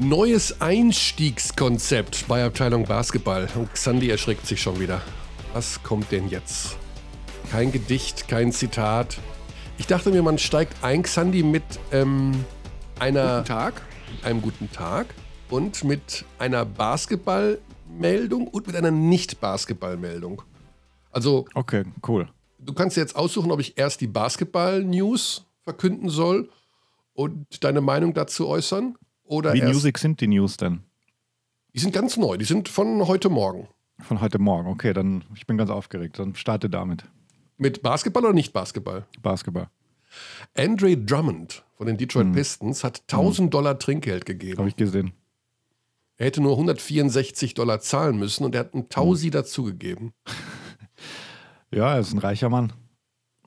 Neues Einstiegskonzept bei Abteilung Basketball. Und Xandi erschreckt sich schon wieder. Was kommt denn jetzt? Kein Gedicht, kein Zitat. Ich dachte mir, man steigt ein, Xandi, mit ähm, einer, Guten Tag. einem guten Tag und mit einer Basketballmeldung und mit einer Nicht-Basketballmeldung. Also, Okay, cool. du kannst jetzt aussuchen, ob ich erst die Basketball-News verkünden soll und deine Meinung dazu äußern. Oder Wie Music sind die News denn? Die sind ganz neu, die sind von heute Morgen. Von heute Morgen. Okay, dann ich bin ganz aufgeregt. Dann starte damit. Mit Basketball oder nicht Basketball? Basketball. Andre Drummond von den Detroit Hm. Pistons hat 1000 Dollar Trinkgeld gegeben. Habe ich gesehen. Er hätte nur 164 Dollar zahlen müssen und er hat einen Tausi dazugegeben. Ja, er ist ein reicher Mann.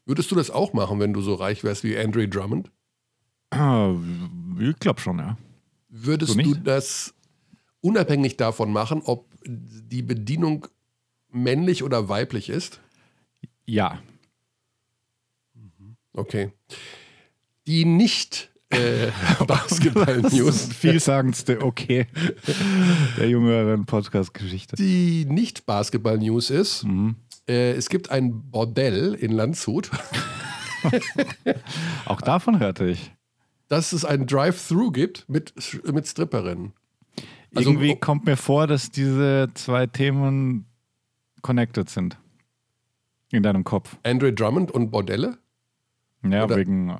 Würdest du das auch machen, wenn du so reich wärst wie Andre Drummond? Ah, Ich glaube schon, ja. Würdest Du das unabhängig davon machen, ob die Bedienung männlich oder weiblich ist? Ja. Okay. Die nicht äh, Basketball-News. Das vielsagendste, okay. Der jüngeren Podcast-Geschichte. Die nicht Basketball-News ist, Mhm. äh, es gibt ein Bordell in Landshut. Auch davon hörte ich. Dass es ein Drive-Thru gibt mit, mit Stripperinnen. Also- Irgendwie kommt mir vor, dass diese zwei Themen connected sind. In deinem Kopf. Andre Drummond und Bordelle? Ja, Oder- wegen.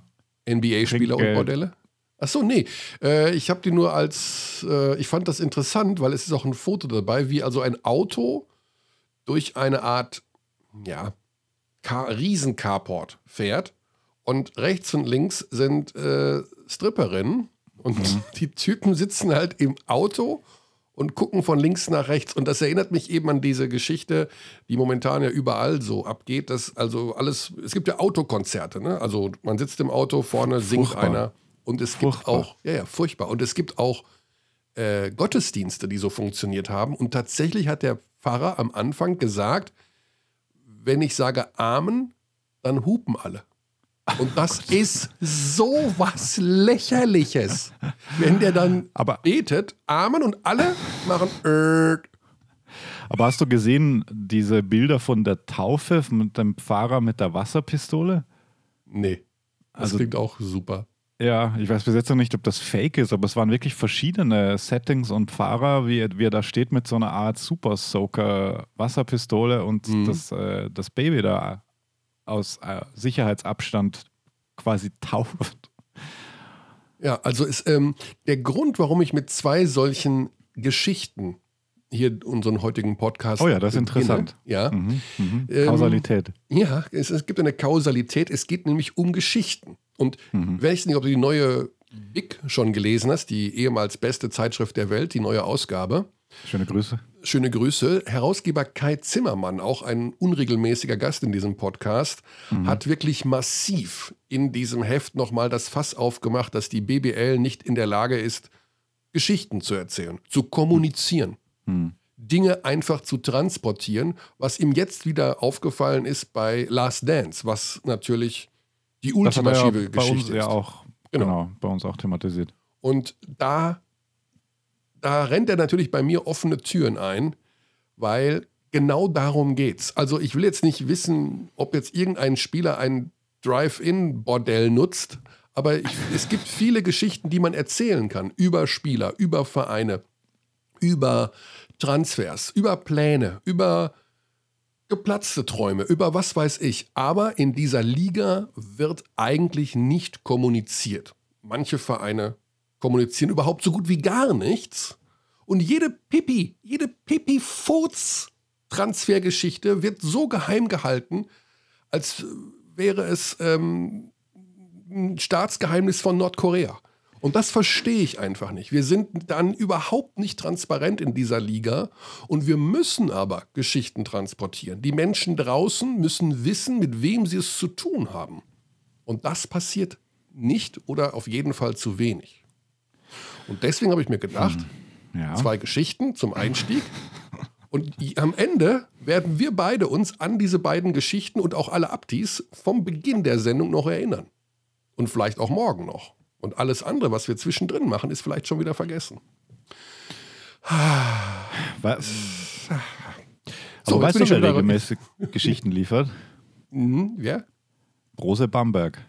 NBA-Spieler und. Bordelle? Achso, nee. Äh, ich habe die nur als, äh, ich fand das interessant, weil es ist auch ein Foto dabei, wie also ein Auto durch eine Art, ja, Car Riesen-Carport fährt und rechts und links sind äh, Stripperinnen und die Typen sitzen halt im Auto und gucken von links nach rechts. Und das erinnert mich eben an diese Geschichte, die momentan ja überall so abgeht, dass also alles, es gibt ja Autokonzerte, ne? Also man sitzt im Auto, vorne singt Furchtbar. einer und es gibt Furchtbar. auch, ja, ja, furchtbar. Und es gibt auch äh, Gottesdienste, die so funktioniert haben. Und tatsächlich hat der Pfarrer am Anfang gesagt, wenn ich sage Amen, dann hupen alle. Und das ist so was Lächerliches. Wenn der dann Aber, betet, Amen und alle machen Erd. aber hast du gesehen, diese Bilder von der Taufe mit dem Pfarrer mit der Wasserpistole? Nee, das Also- klingt auch super. Ja, ich weiß bis jetzt noch nicht, ob das fake ist, aber es waren wirklich verschiedene Settings und Fahrer, wie, er- wie er da steht mit so einer Art Super Soaker Wasserpistole und Mhm. das, äh, das Baby da aus äh, Sicherheitsabstand quasi tauft. Ja, also ist ähm, der Grund, warum ich mit zwei solchen Geschichten hier unseren heutigen Podcast. Oh ja, das ist beginne, interessant. Ja, Mhm, mhm. Ähm, Kausalität. Ja, es, es gibt eine Kausalität. Es geht nämlich um Geschichten. Und Mhm. weiß nicht, ob du die neue Big schon gelesen hast, die ehemals beste Zeitschrift der Welt, die neue Ausgabe. Schöne Grüße. Schöne Grüße. Herausgeber Kai Zimmermann, auch ein unregelmäßiger Gast in diesem Podcast, hat wirklich massiv in diesem Heft nochmal das Fass aufgemacht, dass die BBL nicht in der Lage ist, Geschichten zu erzählen, zu kommunizieren. Hm. Dinge einfach zu transportieren, was ihm jetzt wieder aufgefallen ist bei Last Dance, was natürlich die er ja ultimative bei uns Geschichte ja ist. auch Genau. genau. bei uns auch thematisiert. Und da, da rennt er natürlich bei mir offene Türen ein, weil genau darum geht's. Also ich will jetzt nicht wissen, ob jetzt irgendein Spieler ein Drive-In-Bordell nutzt, aber ich, es gibt viele Geschichten, die man erzählen kann über Spieler, über Vereine, über Transfers, über Pläne, über geplatzte Träume, über was weiß ich. Aber in dieser Liga wird eigentlich nicht kommuniziert. Manche Vereine kommunizieren überhaupt so gut wie gar nichts. Und jede Pipi, jede Pipi-Furz-Transfergeschichte wird so geheim gehalten, als wäre es ähm, ein Staatsgeheimnis von Nordkorea. Und das verstehe ich einfach nicht. Wir sind dann überhaupt nicht transparent in dieser Liga und wir müssen aber Geschichten transportieren. Die Menschen draußen müssen wissen, mit wem sie es zu tun haben. Und das passiert nicht oder auf jeden Fall zu wenig. Und deswegen habe ich mir gedacht, Ja. zwei Geschichten zum Einstieg. Und am Ende werden wir beide uns an diese beiden Geschichten und auch alle Abtis vom Beginn der Sendung noch erinnern. Und vielleicht auch morgen noch. Und alles andere, was wir zwischendrin machen, ist vielleicht schon wieder vergessen. Weil, So, aber weißt du, wer regelmäßig Geschichten liefert? Mhm, wer? Rose Bamberg.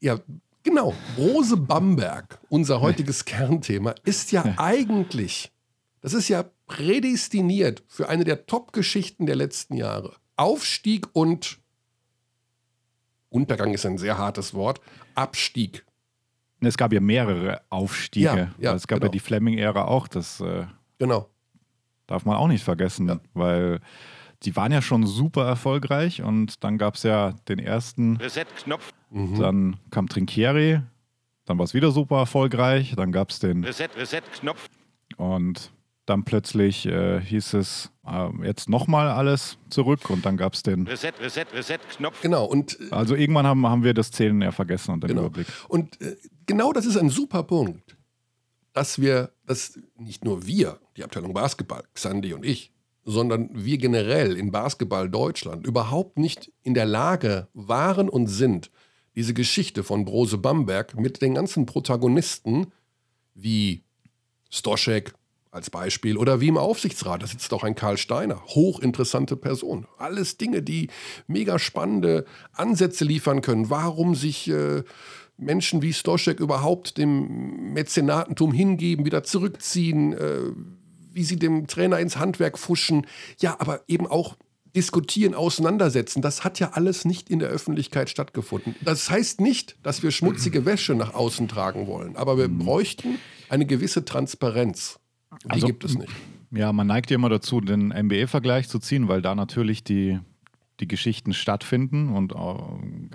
Ja, genau. Rose Bamberg, unser heutiges Kernthema, ist ja eigentlich, das ist ja prädestiniert für eine der Top-Geschichten der letzten Jahre. Aufstieg und Untergang ist ein sehr hartes Wort. Abstieg. Es gab ja mehrere Aufstiege. Ja, ja, es gab genau. ja die Fleming-Ära auch. Das äh, Genau. darf man auch nicht vergessen, Ja. weil die waren ja schon super erfolgreich und dann gab es ja den ersten, Reset-Knopf, Mhm. dann kam Trinkieri, dann war es wieder super erfolgreich, dann gab es den Reset, Reset-Knopf, und dann plötzlich äh, hieß es äh, jetzt nochmal alles zurück und dann gab es den. Reset, Reset, Reset-Knopf. Genau. Und äh, Also irgendwann haben, haben wir das Zählen ja vergessen und den Genau. Überblick. Und äh, genau das ist ein super Punkt, dass wir, dass nicht nur wir, die Abteilung Basketball, Xandi und ich, sondern wir generell in Basketball Deutschland überhaupt nicht in der Lage waren und sind, diese Geschichte von Brose Bamberg mit den ganzen Protagonisten wie Stoschek als Beispiel oder wie im Aufsichtsrat, da sitzt auch ein Karl Steiner, hochinteressante Person. Alles Dinge, die mega spannende Ansätze liefern können. Warum sich äh, Menschen wie Stoschek überhaupt dem Mäzenatentum hingeben, wieder zurückziehen, äh, wie sie dem Trainer ins Handwerk fuschen. Ja, aber eben auch diskutieren, auseinandersetzen. Das hat ja alles nicht in der Öffentlichkeit stattgefunden. Das heißt nicht, dass wir schmutzige Wäsche nach außen tragen wollen, aber wir bräuchten eine gewisse Transparenz. Die Also- gibt es nicht. Ja, man neigt ja immer dazu, den NBA-Vergleich zu ziehen, weil da natürlich die, die Geschichten stattfinden und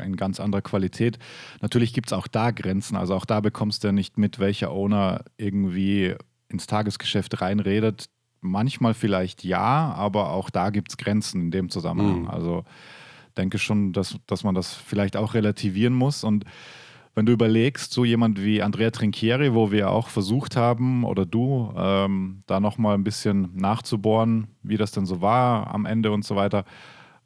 in ganz anderer Qualität. Natürlich gibt es auch da Grenzen. Also auch da bekommst du ja nicht mit, welcher Owner irgendwie ins Tagesgeschäft reinredet. Manchmal vielleicht ja, aber auch da gibt es Grenzen in dem Zusammenhang. Mhm. Also denke schon, dass, dass man das vielleicht auch relativieren muss. Und wenn du überlegst, so jemand wie Andrea Trinchieri, wo wir auch versucht haben, oder du, ähm, da nochmal ein bisschen nachzubohren, wie das denn so war am Ende und so weiter,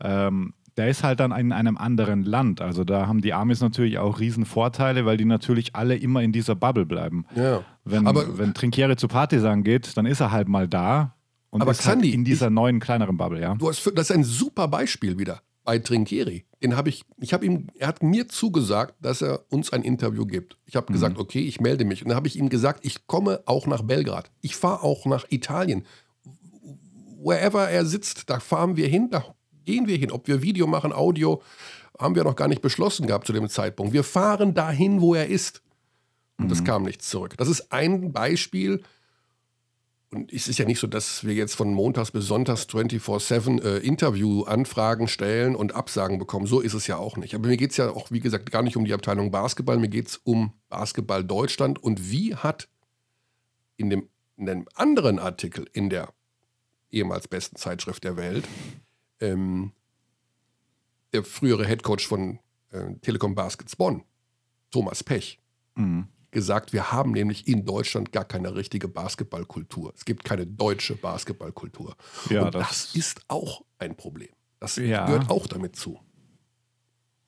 ähm, der ist halt dann in einem anderen Land. Also da haben die Amis natürlich auch riesen Vorteile, weil die natürlich alle immer in dieser Bubble bleiben. Ja. Wenn, Aber- wenn Trinchieri zu Partisan geht, dann ist er halt mal da und Aber ist halt Xandi, in dieser neuen, kleineren Bubble, ja. Du hast, das ist ein super Beispiel wieder bei Trinkieri. Den habe ich, ich habe ihm, er hat mir zugesagt, dass er uns ein Interview gibt. Ich habe gesagt, okay, ich melde mich. Und dann habe ich ihm gesagt, ich komme auch nach Belgrad. Ich fahre auch nach Italien. Wherever er sitzt, da fahren wir hin, da gehen wir hin. Ob wir Video machen, Audio, haben wir noch gar nicht beschlossen gehabt zu dem Zeitpunkt. Wir fahren dahin, wo er ist. Und es kam nichts zurück. Das ist ein Beispiel. Und es ist ja nicht so, dass wir jetzt von montags bis sonntags 24-7 äh, Interview-Anfragen stellen und Absagen bekommen. So ist es ja auch nicht. Aber mir geht es ja auch, wie gesagt, gar nicht um die Abteilung Basketball. Mir geht es um Basketball Deutschland. Und wie hat in dem, in dem anderen Artikel in der ehemals besten Zeitschrift der Welt ähm, der frühere Headcoach von äh, Telekom Baskets Bonn, Thomas Pech, Mhm. gesagt, wir haben nämlich in Deutschland gar keine richtige Basketballkultur. Es gibt keine deutsche Basketballkultur. Ja, Und das, das- ist auch ein Problem. Das Ja. gehört auch damit zu.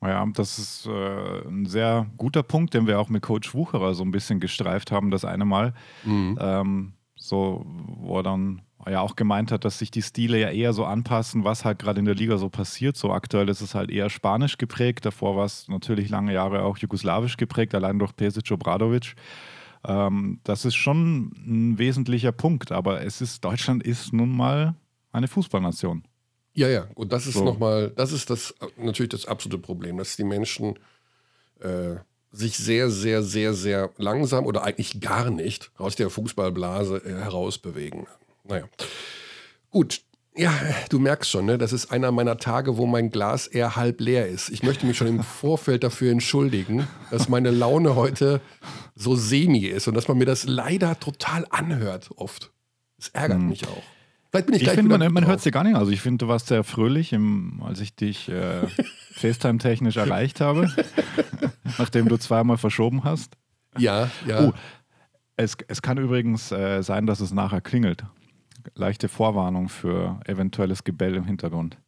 Ja, das ist äh, ein sehr guter Punkt, den wir auch mit Coach Wucherer so ein bisschen gestreift haben, das eine Mal. Ähm, so, wo er dann ja auch gemeint hat, dass sich die Stile ja eher so anpassen, was halt gerade in der Liga so passiert. So aktuell ist es halt eher spanisch geprägt, davor war es natürlich lange Jahre auch jugoslawisch geprägt, allein durch Pesic Obradovic. Ähm, das ist schon ein wesentlicher Punkt, aber es ist, Deutschland ist nun mal eine Fußballnation. Ja, ja. Und das ist So. nochmal, das ist das natürlich das absolute Problem, dass die Menschen äh, sich sehr, sehr, sehr, sehr langsam oder eigentlich gar nicht aus der Fußballblase äh, herausbewegen. Naja. Gut. Ja, du merkst schon, ne? das ist einer meiner Tage, wo mein Glas eher halb leer ist. Ich möchte mich schon im Vorfeld dafür entschuldigen, dass meine Laune heute so semi ist und dass man mir das leider total anhört oft. Das ärgert mich auch. Vielleicht bin ich, Ich finde, man, man hört es dir gar nicht. Also ich finde, du warst sehr fröhlich, im, als ich dich äh, FaceTime-technisch erreicht habe, nachdem du zweimal verschoben hast. Ja, ja. Oh, es, es kann übrigens äh, sein, dass es nachher klingelt. Leichte Vorwarnung für eventuelles Gebell im Hintergrund.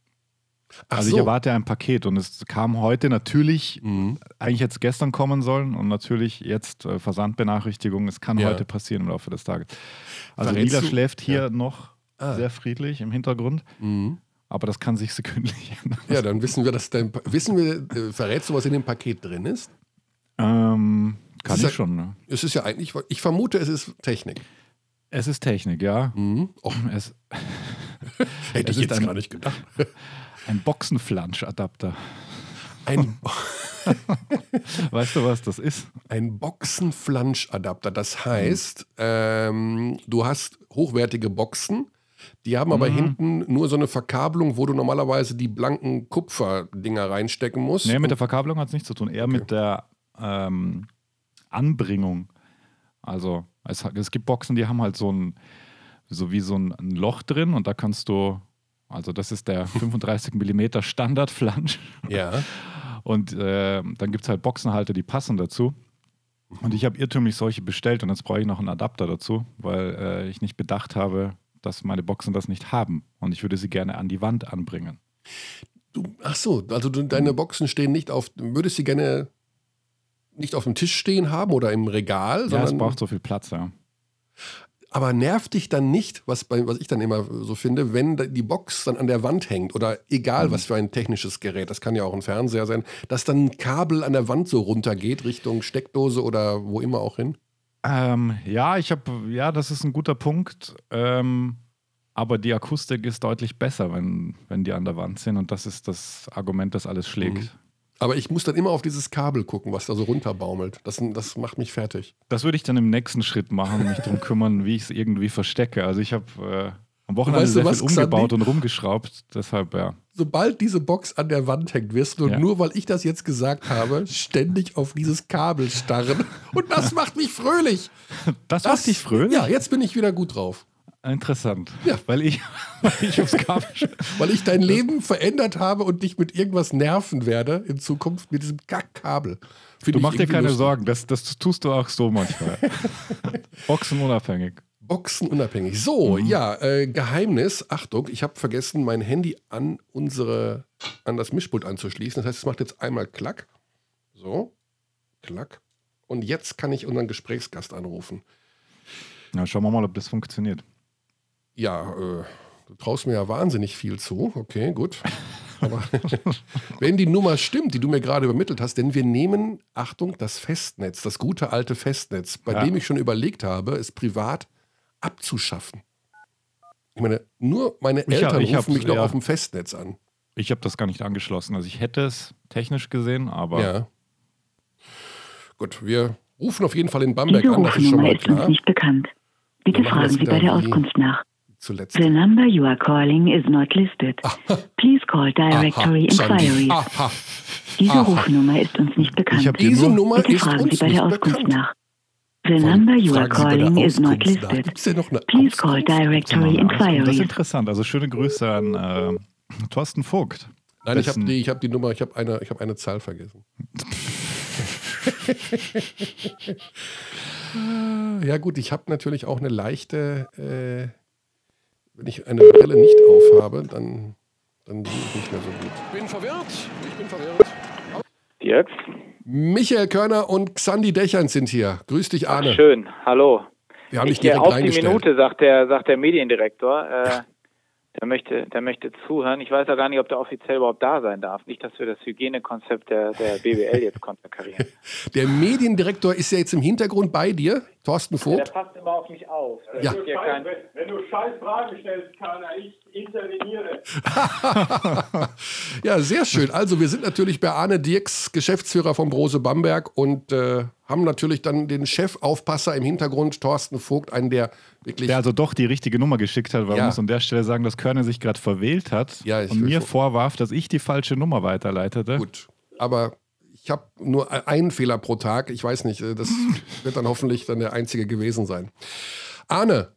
Ach also so. ich erwarte ein Paket und es kam heute natürlich, Mhm. eigentlich jetzt gestern kommen sollen und natürlich jetzt äh, Versandbenachrichtigung. Es kann Ja. heute passieren im Laufe des Tages. Also Verrätst Lila du- schläft hier Ja. noch Ah. sehr friedlich im Hintergrund, Mhm. aber das kann sich sekündlich ändern. Ja, dann wissen wir, dass dein. Pa- Wissen wir, äh, verrätst du, was in dem Paket drin ist? Ähm, kann ich ja- schon. Ne? Es ist ja eigentlich, ich vermute, es ist Technik. Es ist Technik, ja. Mhm. Oh, Es, hätte Es ich jetzt ein- gar nicht gedacht. ein Boxenflansch-Adapter. Ein, Weißt du, was das ist? ein Boxenflanschadapter. Das heißt, ähm, du hast hochwertige Boxen, die haben aber Mhm. hinten nur so eine Verkabelung, wo du normalerweise die blanken Kupferdinger reinstecken musst. Nee, mit der Verkabelung hat es nichts zu tun, eher mit der ähm, Anbringung. Also es, es gibt Boxen, die haben halt so ein, so wie so ein, ein Loch drin und da kannst du, also das ist der 35 mm Standardflansch ja. und äh, dann gibt es halt Boxenhalter, die passen dazu. Und ich habe irrtümlich solche bestellt und jetzt brauche ich noch einen Adapter dazu, weil äh, ich nicht bedacht habe, dass meine Boxen das nicht haben und ich würde sie gerne an die Wand anbringen. Du, ach so, also du, deine Boxen stehen nicht auf, würdest sie gerne nicht auf dem Tisch stehen haben oder im Regal, Ja, es sondern braucht so viel Platz, ja. Aber nervt dich dann nicht, was, bei, was ich dann immer so finde, wenn die Box dann an der Wand hängt oder egal Mhm. was für ein technisches Gerät, das kann ja auch ein Fernseher sein, dass dann ein Kabel an der Wand so runtergeht Richtung Steckdose oder wo immer auch hin? Ähm, ja, ich habe, ja, das ist ein guter Punkt. Ähm, aber die Akustik ist deutlich besser, wenn, wenn die an der Wand sind. Und das ist das Argument, das alles schlägt. Mhm. Aber ich muss dann immer auf dieses Kabel gucken, was da so runterbaumelt. Das, das macht mich fertig. Das würde ich dann im nächsten Schritt machen, mich darum kümmern, wie ich es irgendwie verstecke. Also ich habe äh, am Wochenende Weißt sehr viel umgebaut und rumgeschraubt. Deshalb, ja. Sobald diese Box an der Wand hängt, wirst du Ja. nur, weil ich das jetzt gesagt habe, ständig auf dieses Kabel starren. Und das macht mich fröhlich. Das, Das macht dich fröhlich? Ja, jetzt bin ich wieder gut drauf. Interessant. Ja. Weil ich, weil ich aufs Kabel Weil ich dein Leben verändert habe und dich mit irgendwas nerven werde in Zukunft mit diesem Kackkabel. Find Du mach dir keine lustig. Sorgen, das, das tust du auch so manchmal. Boxen unabhängig. Boxen unabhängig. So, Mhm. ja, äh, Geheimnis. Achtung, ich habe vergessen, mein Handy an unsere, an das Mischpult anzuschließen. Das heißt, es macht jetzt einmal Klack. So, Klack. Und jetzt kann ich unseren Gesprächsgast anrufen. Ja, schauen wir mal, ob das funktioniert. Ja, äh, du traust mir ja wahnsinnig viel zu. Okay, gut. Aber wenn die Nummer stimmt, die du mir gerade übermittelt hast, denn wir nehmen, Achtung, das Festnetz, das gute alte Festnetz, bei Ja. dem ich schon überlegt habe, es privat abzuschaffen. Ich meine, nur meine Ich hab- Eltern ich rufen hab- mich noch ja. auf dem Festnetz an. Ich habe das gar nicht angeschlossen. Also ich hätte es technisch gesehen, aber Ja. Gut, wir rufen auf jeden Fall in Bamberg Diese an, das ist schon Rufnummer mal ist uns klar. nicht bekannt. Bitte fragen Sie bei der Auskunft nach. Zuletzt. The number you are calling is not listed. Please call Directory Aha. Inquiries. Aha. Diese aha. Rufnummer ist uns nicht bekannt. Ich Diese nur- Nummer Bitte ist fragen uns Sie bei der Auskunft bekannt. nach. The number you are calling is not listed. Please call? Directory Das ist interessant. Also schöne Grüße an äh, Thorsten Vogt. Nein, ich habe die, ich hab die Nummer, ich habe eine, ich hab eine Zahl vergessen. ja gut, ich habe natürlich auch eine leichte, äh, wenn ich eine Brille nicht aufhabe, dann, dann sehe ich nicht mehr so gut. Ich bin verwirrt, ich bin verwirrt. Dirks? Michael Körner und Xandi Dächern sind hier. Grüß dich, Ach, Arne. schön, hallo. Wir haben dich Ich gehe direkt auf die. Minute, sagt der, sagt der Mediendirektor. Äh, der, möchte, der möchte zuhören. Ich weiß ja gar nicht, ob der offiziell überhaupt da sein darf. Nicht, dass wir das Hygienekonzept der, der BWL jetzt konterkarieren. Der Mediendirektor ist ja jetzt im Hintergrund bei dir, Thorsten Der Vogt. passt immer auf mich auf. Ja. ist ja kein, Wenn, wenn du scheiß Fragen stellst, kann ich interveniere. Ja, sehr schön. Also wir sind natürlich bei Arne Dirks, Geschäftsführer von Brose Bamberg und äh, haben natürlich dann den Chefaufpasser im Hintergrund, Thorsten Vogt, einen der wirklich... Der also doch die richtige Nummer geschickt hat, weil Ja. man muss an der Stelle sagen, dass Körner sich gerade verwählt hat Ja, und mir vor- vorwarf, dass ich die falsche Nummer weiterleitete. Gut, aber ich habe nur einen Fehler pro Tag. Ich weiß nicht, äh, das wird dann hoffentlich dann der einzige gewesen sein. Arne,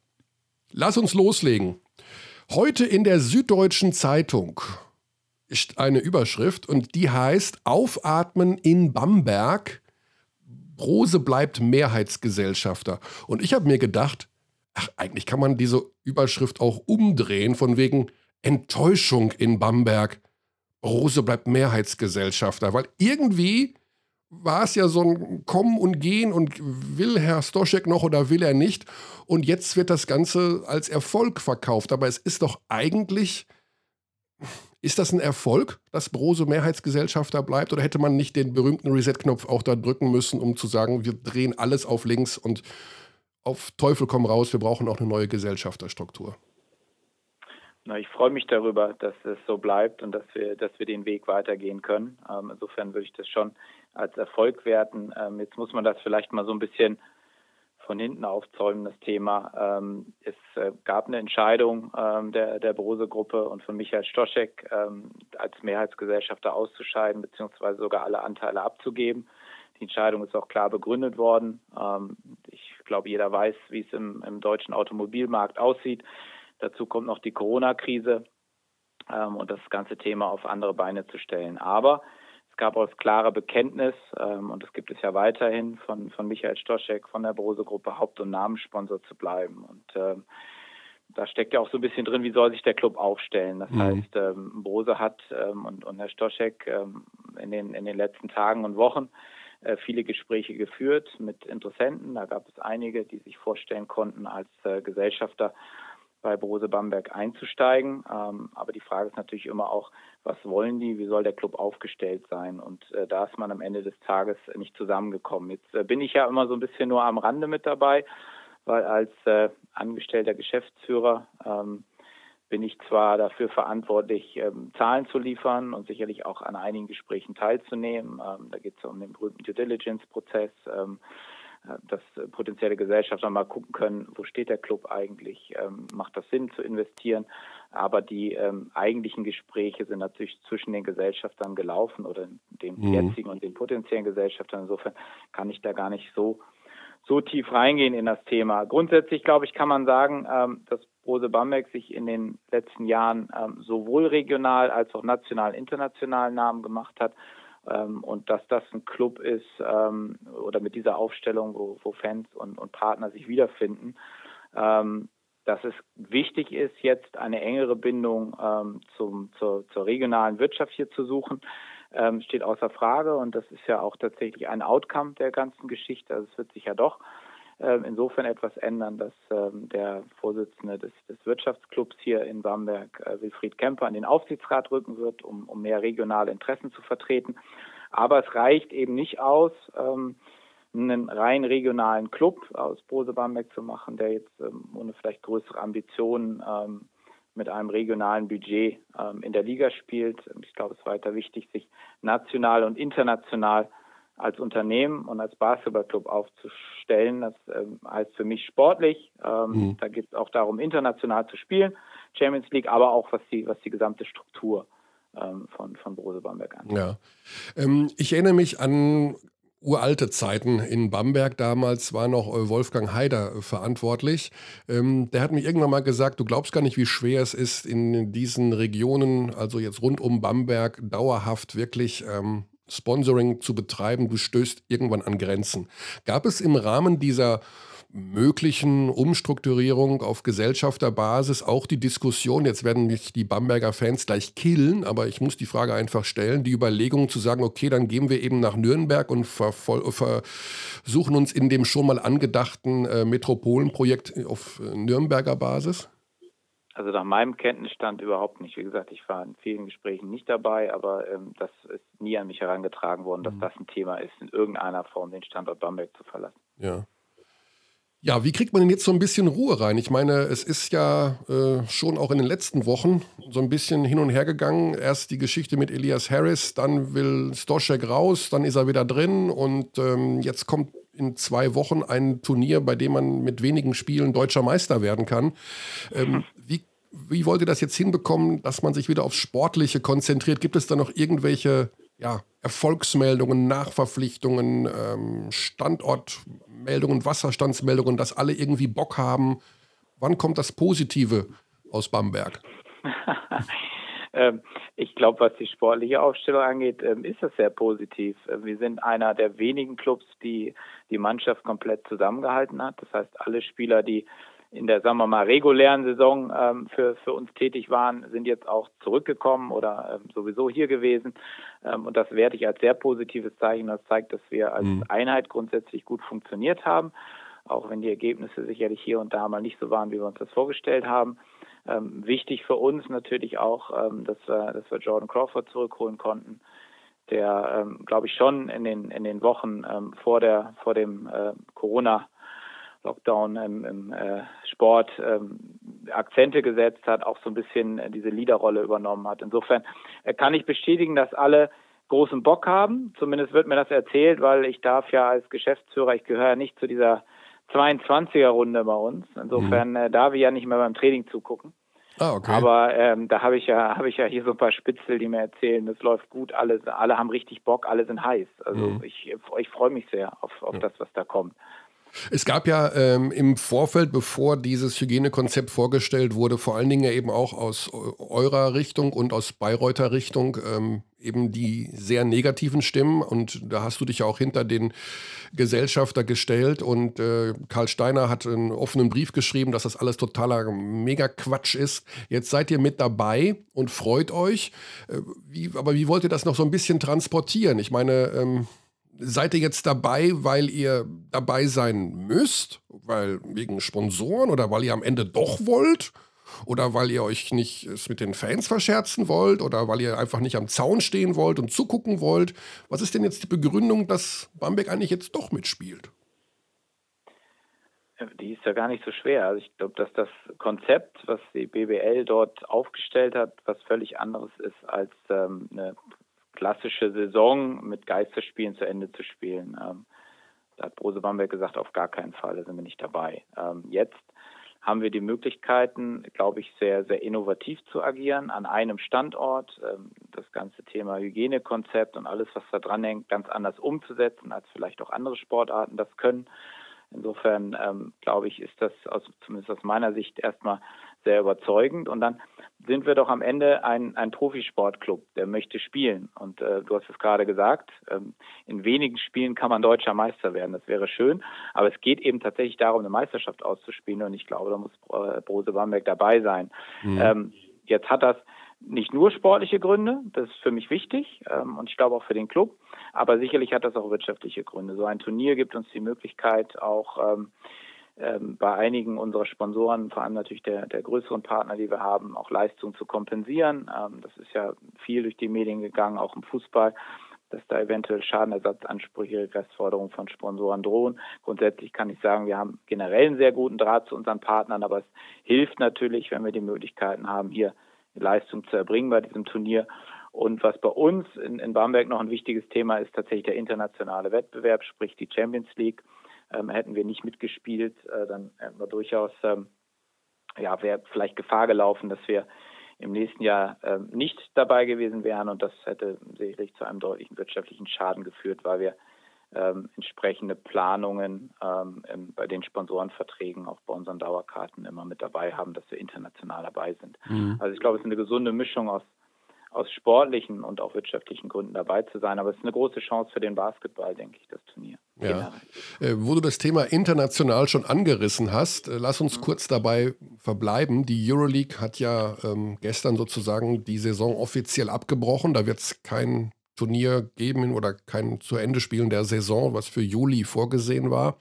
lass uns loslegen. Heute in der Süddeutschen Zeitung ist eine Überschrift und die heißt Aufatmen in Bamberg. Brose bleibt Mehrheitsgesellschafter. Und ich habe mir gedacht, ach, eigentlich kann man diese Überschrift auch umdrehen von wegen Enttäuschung in Bamberg. Rose bleibt Mehrheitsgesellschafter, weil irgendwie war es ja so ein Kommen und Gehen und will Herr Stoschek noch oder will er nicht. Und jetzt wird das Ganze als Erfolg verkauft. Aber es ist doch eigentlich, ist das ein Erfolg, dass Brose Mehrheitsgesellschafter bleibt? Oder hätte man nicht den berühmten Reset-Knopf auch da drücken müssen, um zu sagen, wir drehen alles auf links und auf Teufel komm raus, wir brauchen auch eine neue Gesellschafterstruktur? Na, ich freue mich darüber, dass es so bleibt und dass wir, dass wir den Weg weitergehen können. Ähm, insofern würde ich das schon als Erfolg werten. Ähm, jetzt muss man das vielleicht mal so ein bisschen von hinten aufzäumen, das Thema. Ähm, es äh, gab eine Entscheidung ähm, der, der Brose-Gruppe und von Michael Stoschek ähm, als Mehrheitsgesellschafter auszuscheiden, beziehungsweise sogar alle Anteile abzugeben. Die Entscheidung ist auch klar begründet worden. Ähm, ich glaube, jeder weiß, wie es im, im deutschen Automobilmarkt aussieht. Dazu kommt noch die Corona-Krise ähm, und das ganze Thema auf andere Beine zu stellen. Aber es gab auch das klare Bekenntnis, ähm, und das gibt es ja weiterhin, von, von Michael Stoschek, von der Brose-Gruppe Haupt- und Namenssponsor zu bleiben. Und ähm, da steckt ja auch so ein bisschen drin, wie soll sich der Club aufstellen. Das mhm. heißt, ähm, Brose hat ähm, und, und Herr Stoschek ähm, in, den, in den letzten Tagen und Wochen äh, viele Gespräche geführt mit Interessenten. Da gab es einige, die sich vorstellen konnten, als äh, Gesellschafter bei Brose Bamberg einzusteigen. Ähm, aber die Frage ist natürlich immer auch, was wollen die, wie soll der Club aufgestellt sein? Und äh, da ist man am Ende des Tages nicht zusammengekommen. Jetzt äh, bin ich ja immer so ein bisschen nur am Rande mit dabei, weil als äh, angestellter Geschäftsführer ähm, bin ich zwar dafür verantwortlich, ähm, Zahlen zu liefern und sicherlich auch an einigen Gesprächen teilzunehmen. Ähm, da geht es um den berühmten Due Diligence-Prozess. Dass potenzielle Gesellschafter mal gucken können, wo steht der Club eigentlich, ähm, macht das Sinn zu investieren. Aber die ähm, eigentlichen Gespräche sind natürlich zwischen den Gesellschaftern gelaufen oder den mhm. jetzigen und den potenziellen Gesellschaftern. Insofern kann ich da gar nicht so, so tief reingehen in das Thema. Grundsätzlich, glaube ich, kann man sagen, ähm, dass Rose Bamberg sich in den letzten Jahren ähm, sowohl regional als auch national, international Namen gemacht hat und dass das ein Club ist ähm, oder mit dieser Aufstellung, wo, wo Fans und, und, Partner sich wiederfinden, ähm, dass es wichtig ist, jetzt eine engere Bindung ähm, zum, zur, zur, regionalen Wirtschaft hier zu suchen, ähm, steht außer Frage. Und das ist ja auch tatsächlich ein Outcome der ganzen Geschichte. Also es wird sich ja doch ähm, insofern etwas ändern, dass ähm, der Vorsitzende des, des, Wirtschaftsclubs hier in Bamberg, äh, Wilfried Kemper, an den Aufsichtsrat rücken wird, um, um, mehr regionale Interessen zu vertreten. Aber es reicht eben nicht aus, ähm, einen rein regionalen Club aus Bose Bamberg zu machen, der jetzt ohne vielleicht größere Ambitionen mit einem regionalen Budget in der Liga spielt. Ich glaube, es ist weiter wichtig, sich national und international als Unternehmen und als Basketballclub aufzustellen. Das ähm, heißt für mich sportlich. Ähm, mhm. Da geht es auch darum, international zu spielen, Champions League, aber auch was die, was die gesamte Struktur ähm, von, von Brose Bamberg angeht. Ja. Ähm, ich erinnere mich an uralte Zeiten in Bamberg. Damals war noch äh, Wolfgang Haider äh, verantwortlich. Ähm, der hat mir irgendwann mal gesagt, du glaubst gar nicht, wie schwer es ist, in diesen Regionen, also jetzt rund um Bamberg, dauerhaft wirklich ähm, Sponsoring zu betreiben, du stößt irgendwann an Grenzen. Gab es im Rahmen dieser möglichen Umstrukturierung auf Gesellschafterbasis auch die Diskussion, jetzt werden mich die Bamberger Fans gleich killen, aber ich muss die Frage einfach stellen, die Überlegung zu sagen, okay, dann gehen wir eben nach Nürnberg und versuchen uns in dem schon mal angedachten äh, Metropolenprojekt auf äh, Nürnberger Basis? Also nach meinem Kenntnisstand überhaupt nicht. Wie gesagt, ich war in vielen Gesprächen nicht dabei, aber ähm, das ist nie an mich herangetragen worden, dass mhm. das ein Thema ist, in irgendeiner Form den Standort Bamberg zu verlassen. Ja. Ja, wie kriegt man denn jetzt so ein bisschen Ruhe rein? Ich meine, es ist ja äh, schon auch in den letzten Wochen so ein bisschen hin und her gegangen. Erst die Geschichte mit Elias Harris, dann will Stoschek raus, dann ist er wieder drin und ähm, jetzt kommt in zwei Wochen ein Turnier, bei dem man mit wenigen Spielen deutscher Meister werden kann. Ähm, wie, wollt ihr das jetzt hinbekommen, dass man sich wieder aufs Sportliche konzentriert? Gibt es da noch irgendwelche ja, Erfolgsmeldungen, Nachverpflichtungen, ähm, Standortmeldungen, Wasserstandsmeldungen, dass alle irgendwie Bock haben? Wann kommt das Positive aus Bamberg? Ähm, ich glaube, was die sportliche Aufstellung angeht, ähm, ist das sehr positiv. Ähm, wir sind einer der wenigen Clubs, die die Mannschaft komplett zusammengehalten hat. Das heißt, alle Spieler, die in der, sagen wir mal, regulären Saison ähm, für, für uns tätig waren, sind jetzt auch zurückgekommen oder ähm, sowieso hier gewesen. Ähm, und das werte ich als sehr positives Zeichen. Das zeigt, dass wir als mhm. Einheit grundsätzlich gut funktioniert haben, auch wenn die Ergebnisse sicherlich hier und da mal nicht so waren, wie wir uns das vorgestellt haben. Ähm, wichtig für uns natürlich auch, ähm, dass, wir, dass wir Jordan Crawford zurückholen konnten der, ähm, glaube ich, schon in den, in den Wochen vor, der, vor dem äh, Corona Lockdown im, im äh, Sport ähm, Akzente gesetzt hat, auch so ein bisschen äh, diese Leaderrolle übernommen hat. Insofern äh, kann ich bestätigen, dass alle großen Bock haben. Zumindest wird mir das erzählt, weil ich darf ja als Geschäftsführer, ich gehöre ja nicht zu dieser 22er Runde bei uns. Insofern mhm. äh, darf ich ja nicht mehr beim Training zugucken. Ah, okay. Aber ähm, da habe ich ja habe ich ja hier so ein paar Spitzel, die mir erzählen, das läuft gut, alle, alle haben richtig Bock, alle sind heiß. Also mhm. ich, ich freue mich sehr auf, auf ja. das, was da kommt. Es gab ja ähm, im Vorfeld, bevor dieses Hygienekonzept vorgestellt wurde, vor allen Dingen eben auch aus eurer Richtung und aus Bayreuther Richtung ähm, eben die sehr negativen Stimmen. Und da hast du dich ja auch hinter den Gesellschafter gestellt. Und äh, Karl Steiner hat einen offenen Brief geschrieben, dass das alles totaler Mega-Quatsch ist. Jetzt seid ihr mit dabei und freut euch. Äh, wie, aber wie wollt ihr das noch so ein bisschen transportieren? Ich meine, ähm, seid ihr jetzt dabei, weil ihr dabei sein müsst? Weil wegen Sponsoren oder weil ihr am Ende doch wollt? Oder weil ihr euch nicht es mit den Fans verscherzen wollt? Oder weil ihr einfach nicht am Zaun stehen wollt und zugucken wollt? Was ist denn jetzt die Begründung, dass Bamberg eigentlich jetzt doch mitspielt? Die ist ja gar nicht so schwer. Also ich glaube, dass das Konzept, was die BBL dort aufgestellt hat, was völlig anderes ist als ähm, eine klassische Saison mit Geisterspielen zu Ende zu spielen. Ähm, da hat Brose Bamberg gesagt, auf gar keinen Fall, da sind wir nicht dabei. Ähm, jetzt haben wir die Möglichkeiten, glaube ich, sehr, sehr innovativ zu agieren an einem Standort, ähm, das ganze Thema Hygienekonzept und alles, was da dran hängt, ganz anders umzusetzen, als vielleicht auch andere Sportarten das können. Insofern ähm, glaube ich, ist das aus, zumindest aus meiner Sicht erstmal sehr überzeugend. Und dann sind wir doch am Ende ein, ein Profisportclub, der möchte spielen. Und äh, du hast es gerade gesagt, ähm, in wenigen Spielen kann man deutscher Meister werden. Das wäre schön. Aber es geht eben tatsächlich darum, eine Meisterschaft auszuspielen. Und ich glaube, da muss äh, Brose Bamberg dabei sein. Mhm. Ähm, jetzt hat das nicht nur sportliche Gründe, das ist für mich wichtig ähm, und ich glaube auch für den Club, aber sicherlich hat das auch wirtschaftliche Gründe. So ein Turnier gibt uns die Möglichkeit, auch ähm, ähm, bei einigen unserer Sponsoren, vor allem natürlich der, der größeren Partner, die wir haben, auch Leistungen zu kompensieren. Ähm, das ist ja viel durch die Medien gegangen, auch im Fußball, dass da eventuell Schadenersatzansprüche, Restforderungen von Sponsoren drohen. Grundsätzlich kann ich sagen, wir haben generell einen sehr guten Draht zu unseren Partnern, aber es hilft natürlich, wenn wir die Möglichkeiten haben, hier Leistung zu erbringen bei diesem Turnier. Und was bei uns in, in Bamberg noch ein wichtiges Thema ist, tatsächlich der internationale Wettbewerb, sprich die Champions League. Ähm, hätten wir nicht mitgespielt, äh, dann hätten wir durchaus, ähm, ja, wäre vielleicht Gefahr gelaufen, dass wir im nächsten Jahr ähm, nicht dabei gewesen wären und das hätte sicherlich zu einem deutlichen wirtschaftlichen Schaden geführt, weil wir ähm, entsprechende Planungen ähm, bei den Sponsorenverträgen, auch bei unseren Dauerkarten immer mit dabei haben, dass wir international dabei sind. Mhm. Also ich glaube, es ist eine gesunde Mischung aus aus sportlichen und auch wirtschaftlichen Gründen dabei zu sein. Aber es ist eine große Chance für den Basketball, denke ich, das Turnier. Ja. Äh, wo du das Thema international schon angerissen hast, äh, lass uns mhm. kurz dabei verbleiben. Die Euroleague hat ja ähm, gestern sozusagen die Saison offiziell abgebrochen. Da wird es kein Turnier geben oder kein zu Ende spielen der Saison, was für Juli vorgesehen war.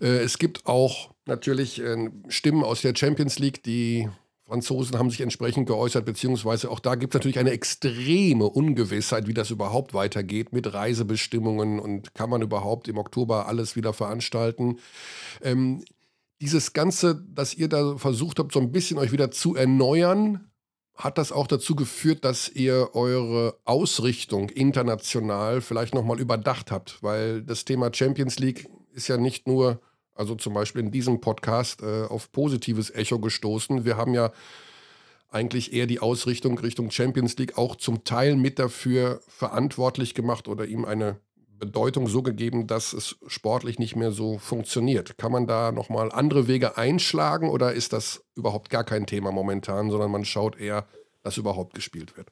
Äh, es gibt auch natürlich äh, Stimmen aus der Champions League, die Franzosen haben sich entsprechend geäußert, beziehungsweise auch da gibt es natürlich eine extreme Ungewissheit, wie das überhaupt weitergeht mit Reisebestimmungen und kann man überhaupt im Oktober alles wieder veranstalten. Ähm, dieses Ganze, dass ihr da versucht habt, so ein bisschen euch wieder zu erneuern, hat das auch dazu geführt, dass ihr eure Ausrichtung international vielleicht nochmal überdacht habt, weil das Thema Champions League ist ja nicht nur also zum Beispiel in diesem Podcast, äh, auf positives Echo gestoßen. Wir haben ja eigentlich eher die Ausrichtung Richtung Champions League auch zum Teil mit dafür verantwortlich gemacht oder ihm eine Bedeutung so gegeben, dass es sportlich nicht mehr so funktioniert. Kann man da nochmal andere Wege einschlagen oder ist das überhaupt gar kein Thema momentan, sondern man schaut eher, dass überhaupt gespielt wird?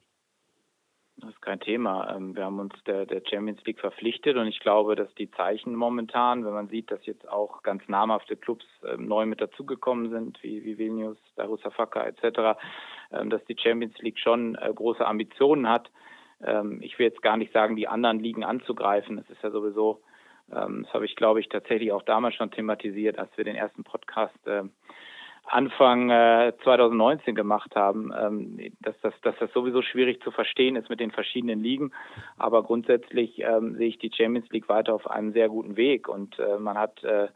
Das ist kein Thema. Ähm, wir haben uns der, der, Champions League verpflichtet und ich glaube, dass die Zeichen momentan, wenn man sieht, dass jetzt auch ganz namhafte Clubs ähm, neu mit dazugekommen sind, wie, wie Vilnius, Darussafaka etc., ähm, dass die Champions League schon äh, große Ambitionen hat. ich will jetzt gar nicht sagen, die anderen Ligen anzugreifen. Das ist ja sowieso, das habe ich, glaube ich, tatsächlich auch damals schon thematisiert, als wir den ersten Podcast Anfang äh, 2019 gemacht haben, ähm, dass, das, dass das sowieso schwierig zu verstehen ist mit den verschiedenen Ligen. Aber grundsätzlich ähm, sehe ich die Champions League weiter auf einem sehr guten Weg und äh, man hat äh,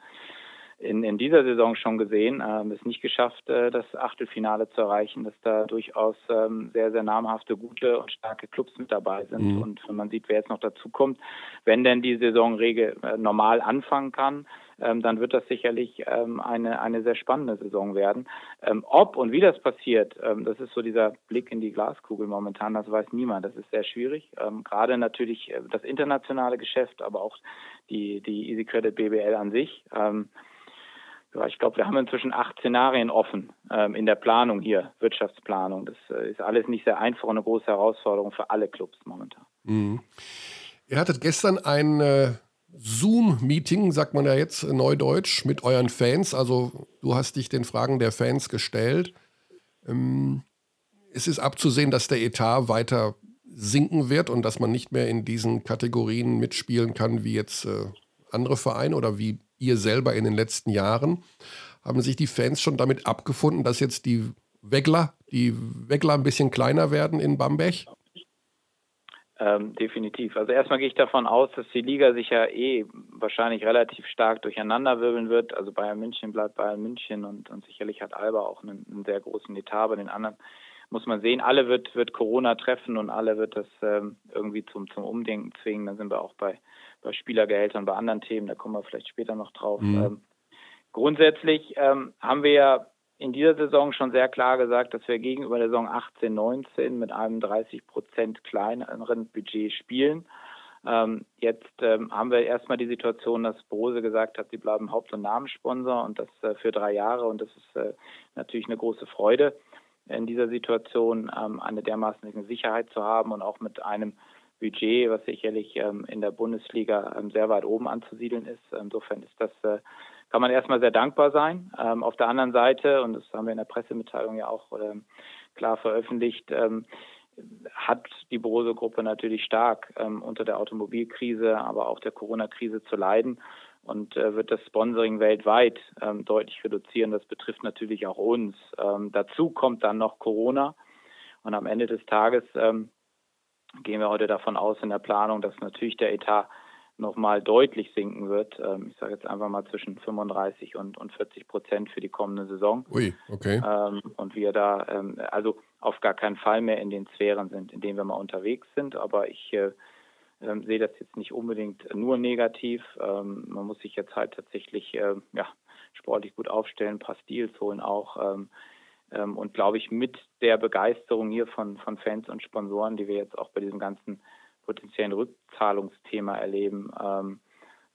in, in dieser Saison schon gesehen, ähm, es nicht geschafft, äh, das Achtelfinale zu erreichen, dass da durchaus ähm, sehr, sehr namhafte, gute und starke Clubs mit dabei sind. Mhm. Und wenn man sieht, wer jetzt noch dazu kommt, wenn denn die Saisonregel äh, normal anfangen kann, ähm, dann wird das sicherlich ähm, eine, eine sehr spannende Saison werden. Ähm, ob und wie das passiert, ähm, das ist so dieser Blick in die Glaskugel momentan, das weiß niemand. Das ist sehr schwierig. Ähm, gerade natürlich äh, das internationale Geschäft, aber auch die, die Easy Credit BBL an sich. Ich glaube, wir haben inzwischen acht Szenarien offen ähm, in der Planung hier, Wirtschaftsplanung. Das äh, ist alles nicht sehr einfach und eine große Herausforderung für alle Clubs momentan. Mhm. Ihr hattet gestern ein äh, Zoom-Meeting, sagt man ja jetzt neudeutsch, mit euren Fans. Also du hast dich den Fragen der Fans gestellt. Ähm, es ist abzusehen, dass der Etat weiter sinken wird und dass man nicht mehr in diesen Kategorien mitspielen kann wie jetzt äh, andere Vereine oder wie ihr selber in den letzten Jahren. Haben sich die Fans schon damit abgefunden, dass jetzt die Wegler, die Wegler ein bisschen kleiner werden in Bamberg? Ähm, definitiv. Also erstmal gehe ich davon aus, dass die Liga sich ja eh wahrscheinlich relativ stark durcheinanderwirbeln wird. Also Bayern München bleibt Bayern München und, und sicherlich hat Alba auch einen, einen, sehr großen Etat. Bei den anderen muss man sehen, alle wird, wird Corona treffen und alle wird das ähm, irgendwie zum, zum Umdenken zwingen. Dann sind wir auch bei, bei Spielergehältern, bei anderen Themen, da kommen wir vielleicht später noch drauf. Mhm. Ähm, grundsätzlich ähm, haben wir ja in dieser Saison schon sehr klar gesagt, dass wir gegenüber der Saison 18, 19 mit einem 30 Prozent kleineren Budget spielen. Ähm, jetzt ähm, haben wir erstmal die Situation, dass Bose gesagt hat, sie bleiben Haupt- und Namenssponsor und das äh, für drei Jahre und das ist äh, natürlich eine große Freude in dieser Situation ähm, eine dermaßen Sicherheit zu haben und auch mit einem Budget, was sicherlich ähm, in der Bundesliga ähm, sehr weit oben anzusiedeln ist. Insofern ist das äh, kann man erstmal sehr dankbar sein. Ähm, auf der anderen Seite, und das haben wir in der Pressemitteilung ja auch ähm, klar veröffentlicht, ähm, hat die Borose-Gruppe natürlich stark ähm, unter der Automobilkrise, aber auch der Corona-Krise zu leiden und äh, wird das Sponsoring weltweit ähm, deutlich reduzieren. Das betrifft natürlich auch uns. Ähm, dazu kommt dann noch Corona und am Ende des Tages gehen wir heute davon aus in der Planung, dass natürlich der Etat nochmal deutlich sinken wird. Ähm, ich sage jetzt einfach mal zwischen 35 und, und 40 Prozent für die kommende Saison. Ui, okay. Ähm, und wir da ähm, also auf gar keinen Fall mehr in den Sphären sind, in denen wir mal unterwegs sind. Aber ich äh, sehe das jetzt nicht unbedingt nur negativ. Man muss sich jetzt halt tatsächlich ja, sportlich gut aufstellen, ein paar Stils holen auch. Ähm, und glaube ich, mit der Begeisterung hier von, von Fans und Sponsoren, die wir jetzt auch bei diesem ganzen potenziellen Rückzahlungsthema erleben, ähm,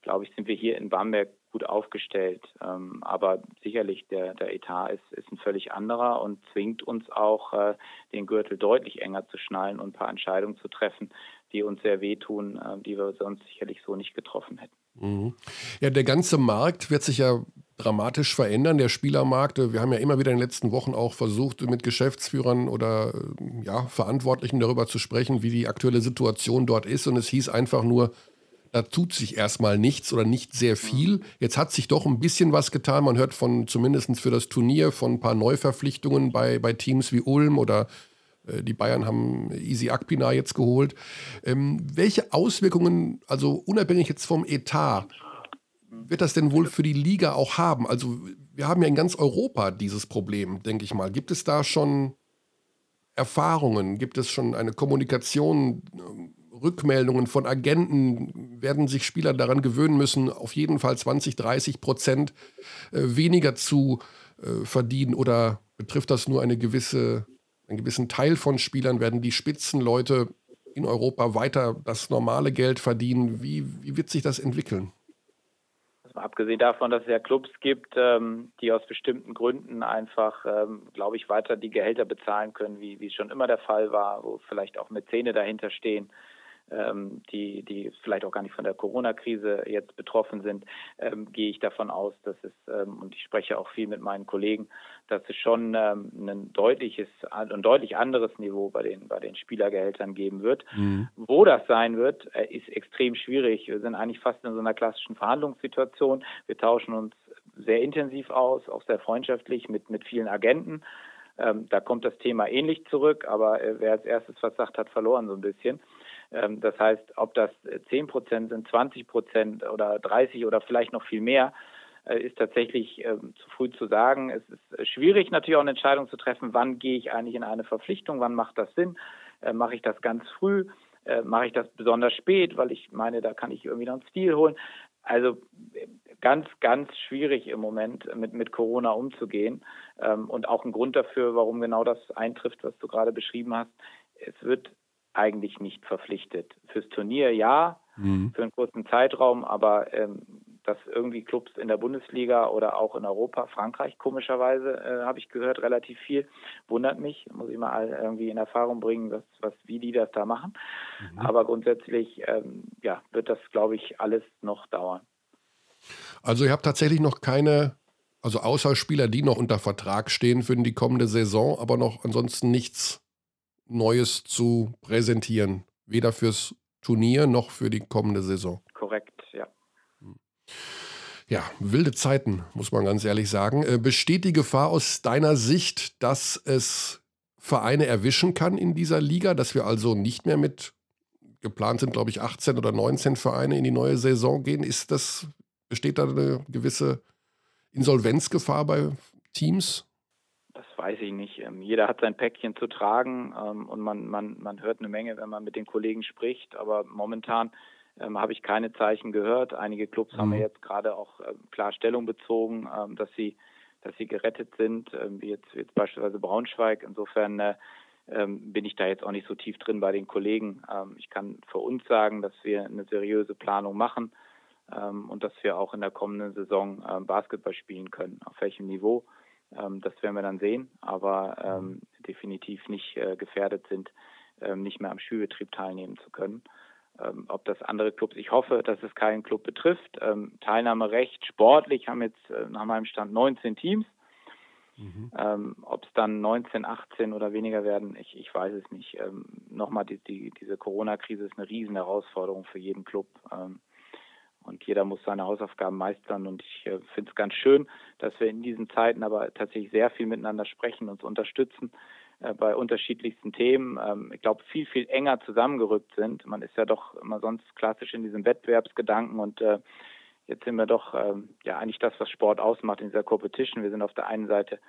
glaube ich, sind wir hier in Bamberg gut aufgestellt. Ähm, aber sicherlich, der, der Etat ist, ist ein völlig anderer und zwingt uns auch, äh, den Gürtel deutlich enger zu schnallen und ein paar Entscheidungen zu treffen, die uns sehr wehtun, äh, die wir sonst sicherlich so nicht getroffen hätten. Mhm. Ja, der ganze Markt wird sich ja dramatisch verändern, der Spielermarkt. Wir haben ja immer wieder in den letzten Wochen auch versucht, mit Geschäftsführern oder ja, Verantwortlichen darüber zu sprechen, wie die aktuelle Situation dort ist. Und es hieß einfach nur, da tut sich erstmal nichts oder nicht sehr viel. Jetzt hat sich doch ein bisschen was getan. Man hört von zumindest für das Turnier von ein paar Neuverpflichtungen bei, bei Teams wie Ulm oder äh, die Bayern haben Easy Akpina jetzt geholt. Ähm, welche Auswirkungen, also unabhängig jetzt vom Etat, wird das denn wohl für die Liga auch haben? Also wir haben ja in ganz Europa dieses Problem, denke ich mal. Gibt es da schon Erfahrungen? Gibt es schon eine Kommunikation, Rückmeldungen von Agenten? Werden sich Spieler daran gewöhnen müssen, auf jeden Fall 20, 30 Prozent äh, weniger zu äh, verdienen? Oder betrifft das nur eine gewisse, einen gewissen Teil von Spielern? Werden die Spitzenleute in Europa weiter das normale Geld verdienen? Wie, wie wird sich das entwickeln? Abgesehen davon, dass es ja Clubs gibt, ähm, die aus bestimmten Gründen einfach, ähm, glaube ich, weiter die Gehälter bezahlen können, wie, wie es schon immer der Fall war, wo vielleicht auch Mäzene dahinter stehen, die, die vielleicht auch gar nicht von der Corona-Krise jetzt betroffen sind, ähm, gehe ich davon aus, dass es, ähm, und ich spreche auch viel mit meinen Kollegen, dass es schon ähm, ein deutliches, ein deutlich anderes Niveau bei den, bei den Spielergehältern geben wird. Mhm. Wo das sein wird, äh, ist extrem schwierig. Wir sind eigentlich fast in so einer klassischen Verhandlungssituation. Wir tauschen uns sehr intensiv aus, auch sehr freundschaftlich mit, mit vielen Agenten. Ähm, da kommt das Thema ähnlich zurück, aber äh, wer als erstes was sagt, hat verloren so ein bisschen. Ähm, das heißt, ob das 10 Prozent sind, 20 Prozent oder 30 oder vielleicht noch viel mehr, äh, ist tatsächlich ähm, zu früh zu sagen. Es ist äh, schwierig natürlich auch eine Entscheidung zu treffen, wann gehe ich eigentlich in eine Verpflichtung, wann macht das Sinn, äh, mache ich das ganz früh, mache ich das besonders spät, weil ich meine, da kann ich irgendwie noch einen Stil holen. Also ganz, ganz schwierig im Moment mit, mit Corona umzugehen ähm, und auch ein Grund dafür, warum genau das eintrifft, was du gerade beschrieben hast. Es wird eigentlich nicht verpflichtet. Fürs Turnier ja, mhm. für einen kurzen Zeitraum, aber ähm, dass irgendwie Clubs in der Bundesliga oder auch in Europa, Frankreich komischerweise, äh, habe ich gehört, relativ viel, wundert mich, muss ich mal irgendwie in Erfahrung bringen, was, was, wie die das da machen. Mhm. Aber grundsätzlich, ähm, ja, wird das, glaube ich, alles noch dauern. Also ihr habt tatsächlich noch keine, also außer Spieler, die noch unter Vertrag stehen für die kommende Saison, aber noch ansonsten nichts Neues zu präsentieren. Weder fürs Turnier noch für die kommende Saison. Korrekt, ja. Ja, wilde Zeiten, muss man ganz ehrlich sagen. Äh, besteht die Gefahr aus deiner Sicht, dass es Vereine erwischen kann in dieser Liga, dass wir also nicht mehr mit geplant sind, glaube ich, 18 oder 19 Vereine in die neue Saison gehen? Ist das, besteht da eine gewisse Insolvenzgefahr bei Teams? Weiß ich nicht. Ähm, jeder hat sein Päckchen zu tragen ähm, und man, man, man hört eine Menge, wenn man mit den Kollegen spricht. Aber momentan ähm, habe ich keine Zeichen gehört. Einige Clubs mhm. haben ja jetzt gerade auch klar Stellung bezogen, dass sie dass sie gerettet sind, wie jetzt, jetzt beispielsweise Braunschweig. Insofern äh, bin ich da jetzt auch nicht so tief drin bei den Kollegen. ich kann für uns sagen, dass wir eine seriöse Planung machen und dass wir auch in der kommenden Saison Basketball spielen können. Auf welchem Niveau? Ähm, das werden wir dann sehen, aber ähm, definitiv nicht äh, gefährdet sind, ähm, nicht mehr am Schulbetrieb teilnehmen zu können. Ähm, ob das andere Clubs, ich hoffe, dass es keinen Club betrifft. Ähm, Teilnahmerecht sportlich haben jetzt äh, nach meinem Stand 19 Teams. Mhm. Ähm, ob es dann 19, 18 oder weniger werden, ich, ich weiß es nicht. Nochmal, die, die, diese Corona-Krise ist eine riesen Herausforderung für jeden Club. Ähm, und jeder muss seine Hausaufgaben meistern. Und ich äh, finde es ganz schön, dass wir in diesen Zeiten aber tatsächlich sehr viel miteinander sprechen, uns unterstützen äh, bei unterschiedlichsten Themen. Ähm, ich glaube, viel, viel enger zusammengerückt sind. Man ist ja doch immer sonst klassisch in diesem Wettbewerbsgedanken und äh, jetzt sind wir doch ähm, ja eigentlich das, was Sport ausmacht in dieser Competition. Wir sind auf der einen Seite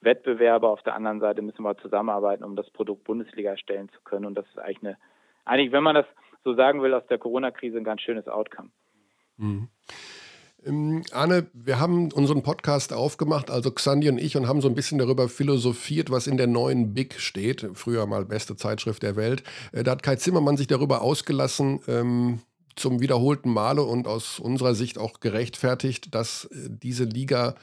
Wettbewerber, auf der anderen Seite müssen wir zusammenarbeiten, um das Produkt Bundesliga erstellen zu können. Und das ist eigentlich eine, eigentlich, wenn man das so sagen will, aus der Corona-Krise ein ganz schönes Outcome. Mhm. Ähm, Arne, wir haben unseren Podcast aufgemacht, also Xandi und ich, und haben so ein bisschen darüber philosophiert, was in der neuen Big steht. Früher mal beste Zeitschrift der Welt. Äh, da hat Kai Zimmermann sich darüber ausgelassen, ähm, zum wiederholten Male und aus unserer Sicht auch gerechtfertigt, dass äh, diese Liga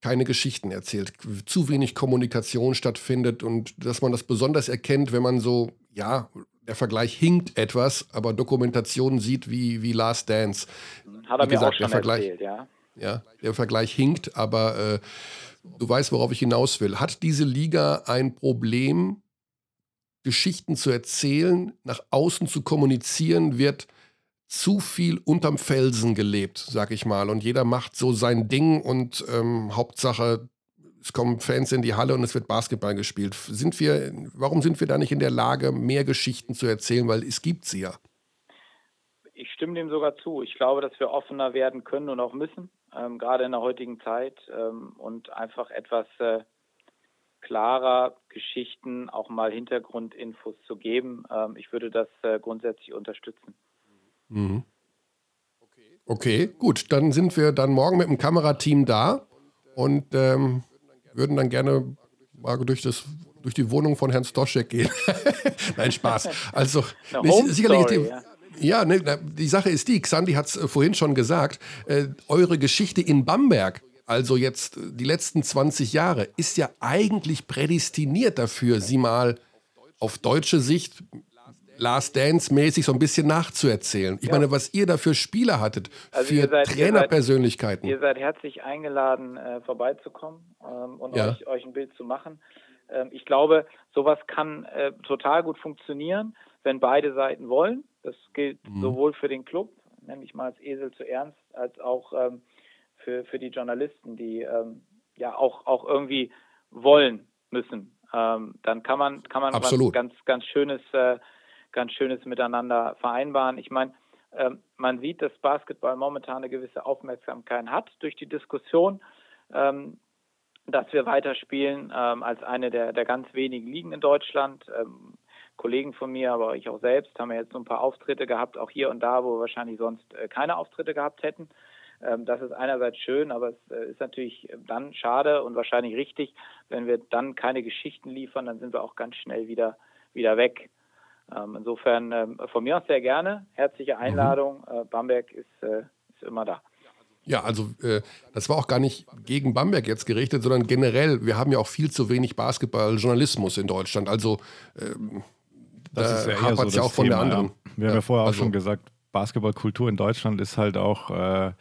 keine Geschichten erzählt, zu wenig Kommunikation stattfindet und dass man das besonders erkennt, wenn man so, ja, der Vergleich hinkt etwas, aber Dokumentationen sieht wie, wie Last Dance. Hat er wie mir gesagt, auch schon der Vergleich, erzählt, ja. Ja, der Vergleich hinkt, aber äh, du weißt, worauf ich hinaus will. Hat diese Liga ein Problem, Geschichten zu erzählen, nach außen zu kommunizieren, wird zu viel unterm Felsen gelebt, sag ich mal. Und jeder macht so sein Ding und ähm, Hauptsache, es kommen Fans in die Halle und es wird Basketball gespielt. Sind wir, warum sind wir da nicht in der Lage, mehr Geschichten zu erzählen? Weil es gibt sie ja. Ich stimme dem sogar zu. Ich glaube, dass wir offener werden können und auch müssen, ähm, gerade in der heutigen Zeit ähm, und einfach etwas äh, klarer Geschichten, auch mal Hintergrundinfos zu geben. Ähm, ich würde das äh, grundsätzlich unterstützen. Mhm. Okay, gut. Dann sind wir dann morgen mit dem Kamerateam da und ähm, würden dann gerne mal durch, das, durch die Wohnung von Herrn Stoschek gehen. Nein, Spaß. Also, sicherlich, die, Ja, ne, die Sache ist die, Xandi hat es äh, vorhin schon gesagt, äh, eure Geschichte in Bamberg, also jetzt äh, die letzten 20 Jahre, ist ja eigentlich prädestiniert dafür, sie mal auf deutsche Sicht Last Dance-mäßig so ein bisschen nachzuerzählen. Ich ja. meine, was ihr da für Spieler hattet, also für seid, Trainerpersönlichkeiten. Ihr, seid herzlich eingeladen, äh, vorbeizukommen ähm, und ja. euch, euch, ein Bild zu machen. Ähm, ich glaube, sowas kann äh, total gut funktionieren, wenn beide Seiten wollen. Das gilt mhm. sowohl für den Club, nenne ich mal als Esel zu ernst, als auch ähm, für, für die Journalisten, die ähm, ja auch, auch irgendwie wollen müssen. Ähm, dann kann man, kann man Absolut. was ganz, ganz Schönes äh, ganz Schönes miteinander vereinbaren. Ich meine, ähm, man sieht, dass Basketball momentan eine gewisse Aufmerksamkeit hat durch die Diskussion, ähm, dass wir weiterspielen ähm, als eine der, der ganz wenigen Ligen in Deutschland. Kollegen von mir, aber ich auch selbst, haben ja jetzt so ein paar Auftritte gehabt, auch hier und da, wo wir wahrscheinlich sonst äh, keine Auftritte gehabt hätten. Das ist einerseits schön, aber es äh, ist natürlich dann schade und wahrscheinlich richtig, wenn wir dann keine Geschichten liefern, dann sind wir auch ganz schnell wieder, wieder weg. Ähm, insofern ähm, von mir aus sehr gerne. Herzliche mhm. Einladung. Mhm. Äh, Bamberg ist, äh, ist immer da. Ja, also äh, das war auch gar nicht gegen Bamberg jetzt gerichtet, sondern generell, wir haben ja auch viel zu wenig Basketballjournalismus in Deutschland. Also ähm, das da ja hapert es so ja auch von Thema, der anderen. Ja. Wir haben ja vorher auch also, schon gesagt, Basketballkultur in Deutschland ist halt auch äh,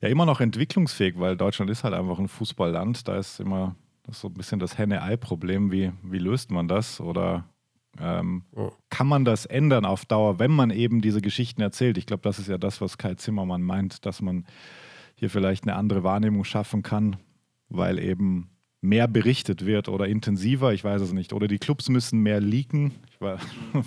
ja immer noch entwicklungsfähig, weil Deutschland ist halt einfach ein Fußballland. Da ist immer das so ein bisschen das Henne-Ei-Problem. Wie, wie löst man das? Oder ähm, ja. Kann man das ändern auf Dauer, wenn man eben diese Geschichten erzählt? Ich glaube, das ist ja das, was Kai Zimmermann meint, dass man hier vielleicht eine andere Wahrnehmung schaffen kann, weil eben mehr berichtet wird oder intensiver, ich weiß es nicht. Oder die Clubs müssen mehr leaken. Weiß,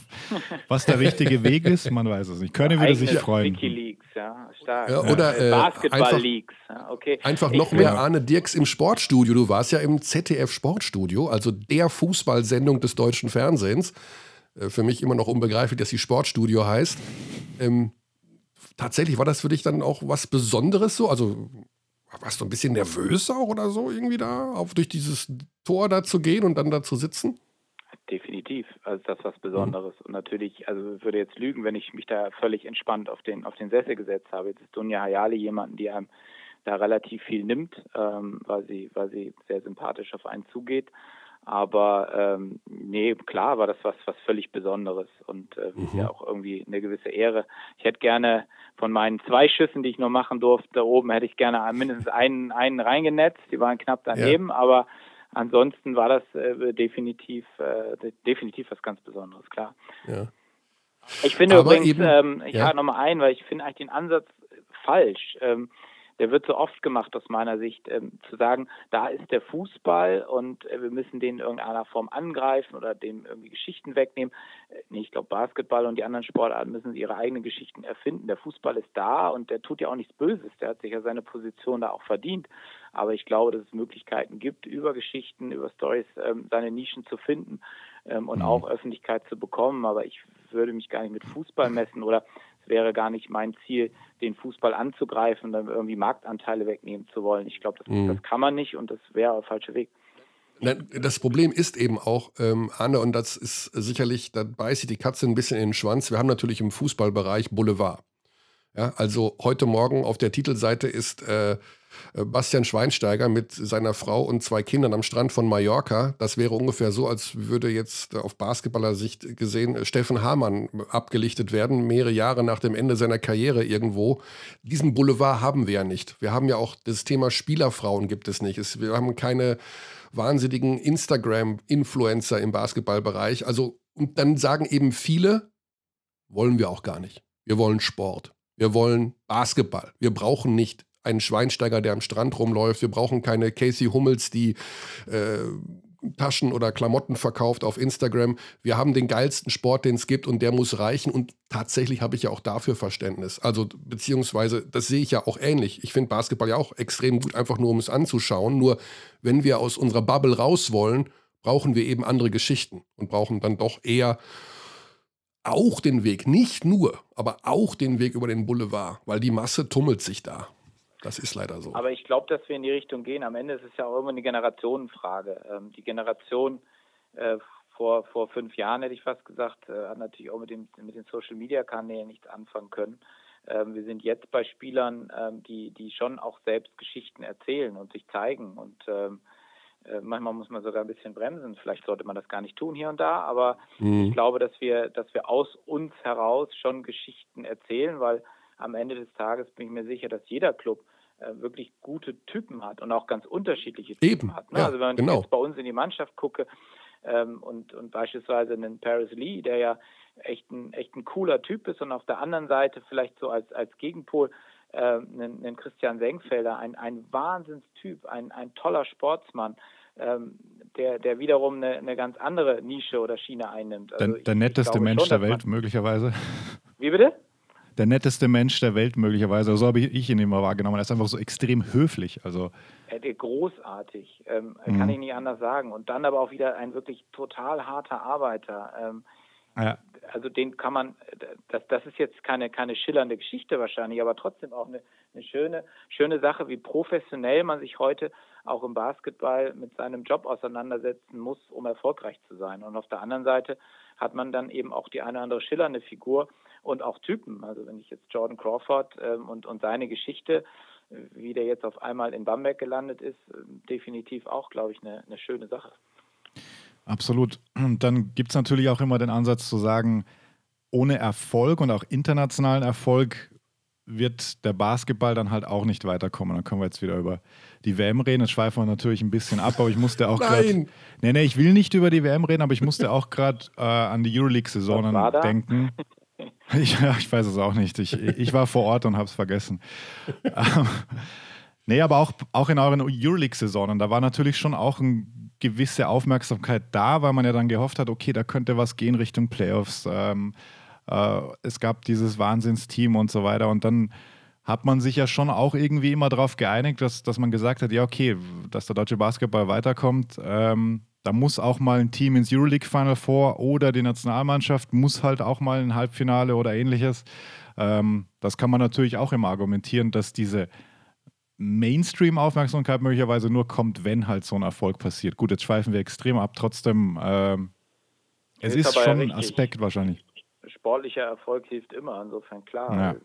was der richtige Weg ist, man weiß es nicht. Können würde sich freuen. Wikileaks, ja, stark. Ja, oder äh, Basketball-Leaks. Ja, okay. Einfach noch mehr Arne Dirks im Sportstudio. Du warst ja im ZDF Sportstudio, also der Fußballsendung des deutschen Fernsehens. Äh, für mich immer noch unbegreiflich, dass sie Sportstudio heißt. Ähm, tatsächlich war das für dich dann auch was Besonderes so? Also warst du ein bisschen nervös auch oder so irgendwie da, auf durch dieses Tor da zu gehen und dann da zu sitzen? Definitiv, also das ist was Besonderes. Mhm. Und natürlich, also ich würde jetzt lügen, wenn ich mich da völlig entspannt auf den, auf den Sessel gesetzt habe. Jetzt ist Dunja Hayali jemanden, die einem da relativ viel nimmt, ähm, weil sie, weil sie sehr sympathisch auf einen zugeht. Aber ähm, nee, klar war das was, was völlig Besonderes und äh, mhm. ja auch irgendwie eine gewisse Ehre. Ich hätte gerne von meinen zwei Schüssen, die ich nur machen durfte, da oben hätte ich gerne mindestens einen, einen reingenetzt. Die waren knapp daneben, ja. aber ansonsten war das äh, definitiv, äh, definitiv was ganz Besonderes, klar. Ja. Ich finde aber übrigens, eben, ähm, ich ja. hake nochmal ein, weil ich finde eigentlich den Ansatz falsch. Ähm, der wird so oft gemacht aus meiner Sicht, ähm, zu sagen, da ist der Fußball und äh, wir müssen den in irgendeiner Form angreifen oder dem irgendwie Geschichten wegnehmen. Äh, nee, ich glaube, Basketball und die anderen Sportarten müssen ihre eigenen Geschichten erfinden. Der Fußball ist da und der tut ja auch nichts Böses. Der hat sich ja seine Position da auch verdient. Aber ich glaube, dass es Möglichkeiten gibt, über Geschichten, über Stories ähm, seine Nischen zu finden ähm, und mhm. auch Öffentlichkeit zu bekommen. Aber ich würde mich gar nicht mit Fußball messen oder es wäre gar nicht mein Ziel, den Fußball anzugreifen und dann irgendwie Marktanteile wegnehmen zu wollen. Ich glaube, das, mhm. das kann man nicht und das wäre der falsche Weg. Das Problem ist eben auch, ähm, Anne, und das ist sicherlich, da beißt sich die Katze ein bisschen in den Schwanz. Wir haben natürlich im Fußballbereich Boulevard. Ja, also heute Morgen auf der Titelseite ist äh, äh, Bastian Schweinsteiger mit seiner Frau und zwei Kindern am Strand von Mallorca. Das wäre ungefähr so, als würde jetzt auf Basketballer-Sicht gesehen äh, Steffen Hamann abgelichtet werden, mehrere Jahre nach dem Ende seiner Karriere irgendwo. Diesen Boulevard haben wir ja nicht. Wir haben ja auch das Thema Spielerfrauen gibt es nicht. Wir haben keine wahnsinnigen Instagram-Influencer im Basketballbereich. Also, und dann sagen eben viele, wollen wir auch gar nicht. Wir wollen Sport. Wir wollen Basketball. Wir brauchen nicht einen Schweinsteiger, der am Strand rumläuft. Wir brauchen keine Casey Hummels, die äh, Taschen oder Klamotten verkauft auf Instagram. Wir haben den geilsten Sport, den es gibt und der muss reichen. Und tatsächlich habe ich ja auch dafür Verständnis. Also beziehungsweise, das sehe ich ja auch ähnlich. Ich finde Basketball ja auch extrem gut, einfach nur um es anzuschauen. Nur wenn wir aus unserer Bubble raus wollen, brauchen wir eben andere Geschichten und brauchen dann doch eher auch den Weg, nicht nur, aber auch den Weg über den Boulevard, weil die Masse tummelt sich da. Das ist leider so. Aber ich glaube, dass wir in die Richtung gehen. Am Ende ist es ja auch immer eine Generationenfrage. Ähm, die Generation äh, vor, vor fünf Jahren, hätte ich fast gesagt, äh, hat natürlich auch mit, dem, mit den Social-Media-Kanälen nichts anfangen können. Ähm, wir sind jetzt bei Spielern, ähm, die, die schon auch selbst Geschichten erzählen und sich zeigen. Und ähm, äh, manchmal muss man sogar ein bisschen bremsen. Vielleicht sollte man das gar nicht tun hier und da, aber Mhm. ich glaube, dass wir, dass wir aus uns heraus schon Geschichten erzählen, weil am Ende des Tages bin ich mir sicher, dass jeder Club äh, wirklich gute Typen hat und auch ganz unterschiedliche Typen Eben, hat. Ne? ja, also wenn genau. ich jetzt bei uns in die Mannschaft gucke ähm, und, und beispielsweise einen Paris Lee, der ja echt ein, echt ein cooler Typ ist und auf der anderen Seite vielleicht so als, als Gegenpol äh, einen, einen Christian Senkfelder, ein, ein Wahnsinnstyp, ein, ein toller Sportsmann, ähm, der, der wiederum eine, eine ganz andere Nische oder Schiene einnimmt. Also Der, der ich netteste Mensch schon, der Welt möglicherweise. Wie bitte? Der netteste Mensch der Welt möglicherweise. So habe ich ihn immer wahrgenommen. Er ist einfach so extrem höflich. Also großartig, ähm, Mhm. kann ich nicht anders sagen. Und dann aber auch wieder ein wirklich total harter Arbeiter. Ähm, ja, also den kann man, das, das ist jetzt keine, keine schillernde Geschichte wahrscheinlich, aber trotzdem auch eine, eine schöne, schöne Sache, wie professionell man sich heute auch im Basketball mit seinem Job auseinandersetzen muss, um erfolgreich zu sein. Und auf der anderen Seite hat man dann eben auch die eine oder andere schillernde Figur und auch Typen. Also wenn ich jetzt Jordan Crawford ähm, und, und seine Geschichte, äh, wie der jetzt auf einmal in Bamberg gelandet ist, äh, definitiv auch, glaube ich, eine, eine schöne Sache. absolut. Und dann gibt es natürlich auch immer den Ansatz zu sagen, ohne Erfolg und auch internationalen Erfolg wird der Basketball dann halt auch nicht weiterkommen. Dann können wir jetzt wieder über die WM reden. Jetzt schweifen wir natürlich ein bisschen ab, aber ich musste auch gerade. Nein. Nee, nee, ich will nicht über die WM reden, aber ich musste auch gerade äh, an die da? denken. Ich, ja, ich weiß es auch nicht. Ich, ich war vor Ort und habe es vergessen. Ähm, nee, aber auch, auch in euren Euroleague-Saisonen, da war natürlich schon auch eine gewisse Aufmerksamkeit da, weil man ja dann gehofft hat, okay, da könnte was gehen Richtung Playoffs. Ähm, äh, es gab dieses Wahnsinnsteam und so weiter. Und dann hat man sich ja schon auch irgendwie immer darauf geeinigt, dass, dass man gesagt hat, ja, okay, dass der deutsche Basketball weiterkommt, ähm, da muss auch mal ein Team ins Euroleague Final vor oder die Nationalmannschaft muss halt auch mal ein Halbfinale oder ähnliches. Ähm, das kann man natürlich auch immer argumentieren, dass diese Mainstream-Aufmerksamkeit möglicherweise nur kommt, wenn halt so ein Erfolg passiert. Gut, jetzt schweifen wir extrem ab. Trotzdem, ähm, es Ist ist, ja schon ein. Aspekt wahrscheinlich. sportlicher Erfolg hilft immer, insofern klar, Ja.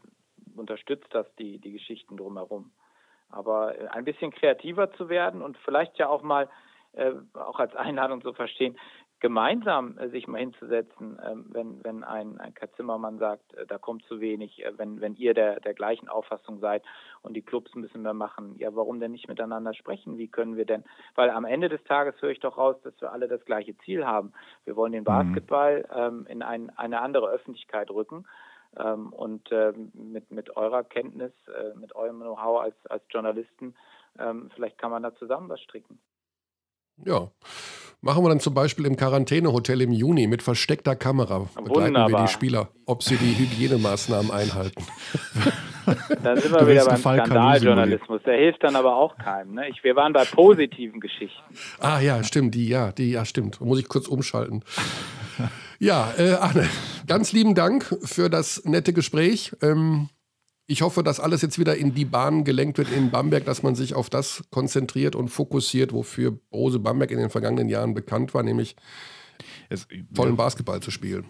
unterstützt das die, die Geschichten drumherum. Aber ein bisschen kreativer zu werden und vielleicht ja auch mal, äh, auch als Einladung zu verstehen, gemeinsam äh, sich mal hinzusetzen, ähm, wenn, wenn ein, ein Kai Zimmermann sagt, äh, da kommt zu wenig, äh, wenn, wenn ihr der, der gleichen Auffassung seid und die Clubs bisschen mehr machen, ja, warum denn nicht miteinander sprechen? Wie können wir denn, weil am Ende des Tages höre ich doch raus, dass wir alle das gleiche Ziel haben. Wir wollen den Basketball ähm, in ein, eine andere Öffentlichkeit rücken. Ähm, und ähm, mit, mit eurer Kenntnis, äh, mit eurem Know-how als, als Journalisten, ähm, vielleicht kann man da zusammen was stricken. Ja. Machen wir dann zum Beispiel im Quarantänehotel im Juni mit versteckter Kamera. Begleiten wir Wunderbar. die Spieler, ob sie die Hygienemaßnahmen einhalten. Dann sind Du wir wieder willst beim Skandaljournalismus. Der hilft dann aber auch keinem. Ne? Ich, wir waren bei positiven Geschichten. Ah ja, stimmt, die, ja, die, ja, stimmt. Muss ich kurz umschalten. Ja, äh, Arne, ganz lieben Dank für das nette Gespräch. Ähm, ich hoffe, dass alles jetzt wieder in die Bahn gelenkt wird in Bamberg, dass man sich auf das konzentriert und fokussiert, wofür Brose Bamberg in den vergangenen Jahren bekannt war, nämlich Es, tollen Basketball zu spielen.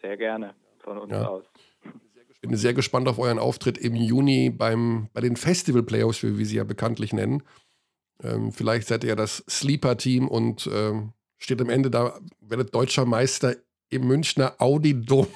Sehr gerne von uns Ja. aus. Bin sehr gespannt auf euren Auftritt im Juni beim, bei den Festival Playoffs, wie wir sie ja bekanntlich nennen. Ähm, vielleicht seid ihr ja das Sleeper-Team und ähm, steht am Ende da, werdet deutscher Meister im Münchner Audi-Dom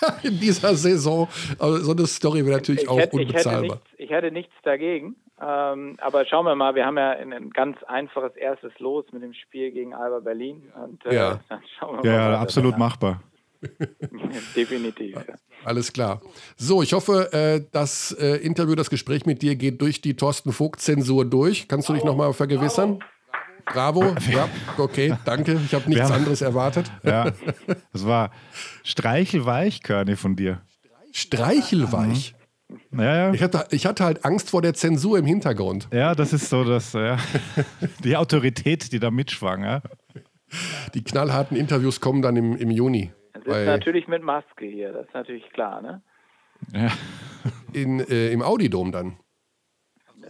in dieser Saison. Also so eine Story wäre natürlich auch hätte, ich, hätte unbezahlbar. nichts, ich hätte nichts dagegen. Ähm, aber schauen wir mal, wir haben ja ein, ein ganz einfaches erstes Los mit dem Spiel gegen Alba Berlin. Und, äh, Ja. dann schauen wir ja, mal, ja, absolut machbar. Definitiv. Ja. Alles klar. So, ich hoffe, äh, das äh, Interview, das Gespräch mit dir geht durch die Thorsten Vogt-Zensur durch. Kannst du dich nochmal vergewissern? Bravo. Ja, okay, danke. Ich habe nichts haben- anderes erwartet. Ja, das war streichelweich, Körny, von dir. Streichelweich. Ja, ja. Ich hatte, ich hatte halt Angst vor der Zensur im Hintergrund. Ja, das ist so das, ja. die Autorität, die da mitschwang. Ja. Die knallharten Interviews kommen dann im, im Juni. Das ist natürlich mit Maske hier, das ist natürlich klar. Ne? Ja. in, äh, Im Audidom dann.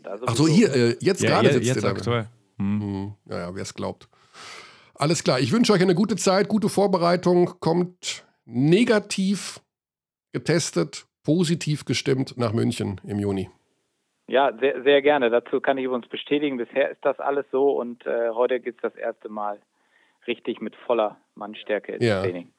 Da Ach so, hier, äh, jetzt Ja, gerade sitzt jetzt ihr da. aktuell. Hm, ja, ja, wer es glaubt. Alles klar. Ich wünsche euch eine gute Zeit, gute Vorbereitung. Kommt negativ getestet, positiv gestimmt nach München im Juni. Ja, sehr, sehr gerne. Dazu kann ich uns bestätigen. Bisher ist das alles so und äh, heute geht es das erste Mal richtig mit voller Mannstärke ins Ja. Training.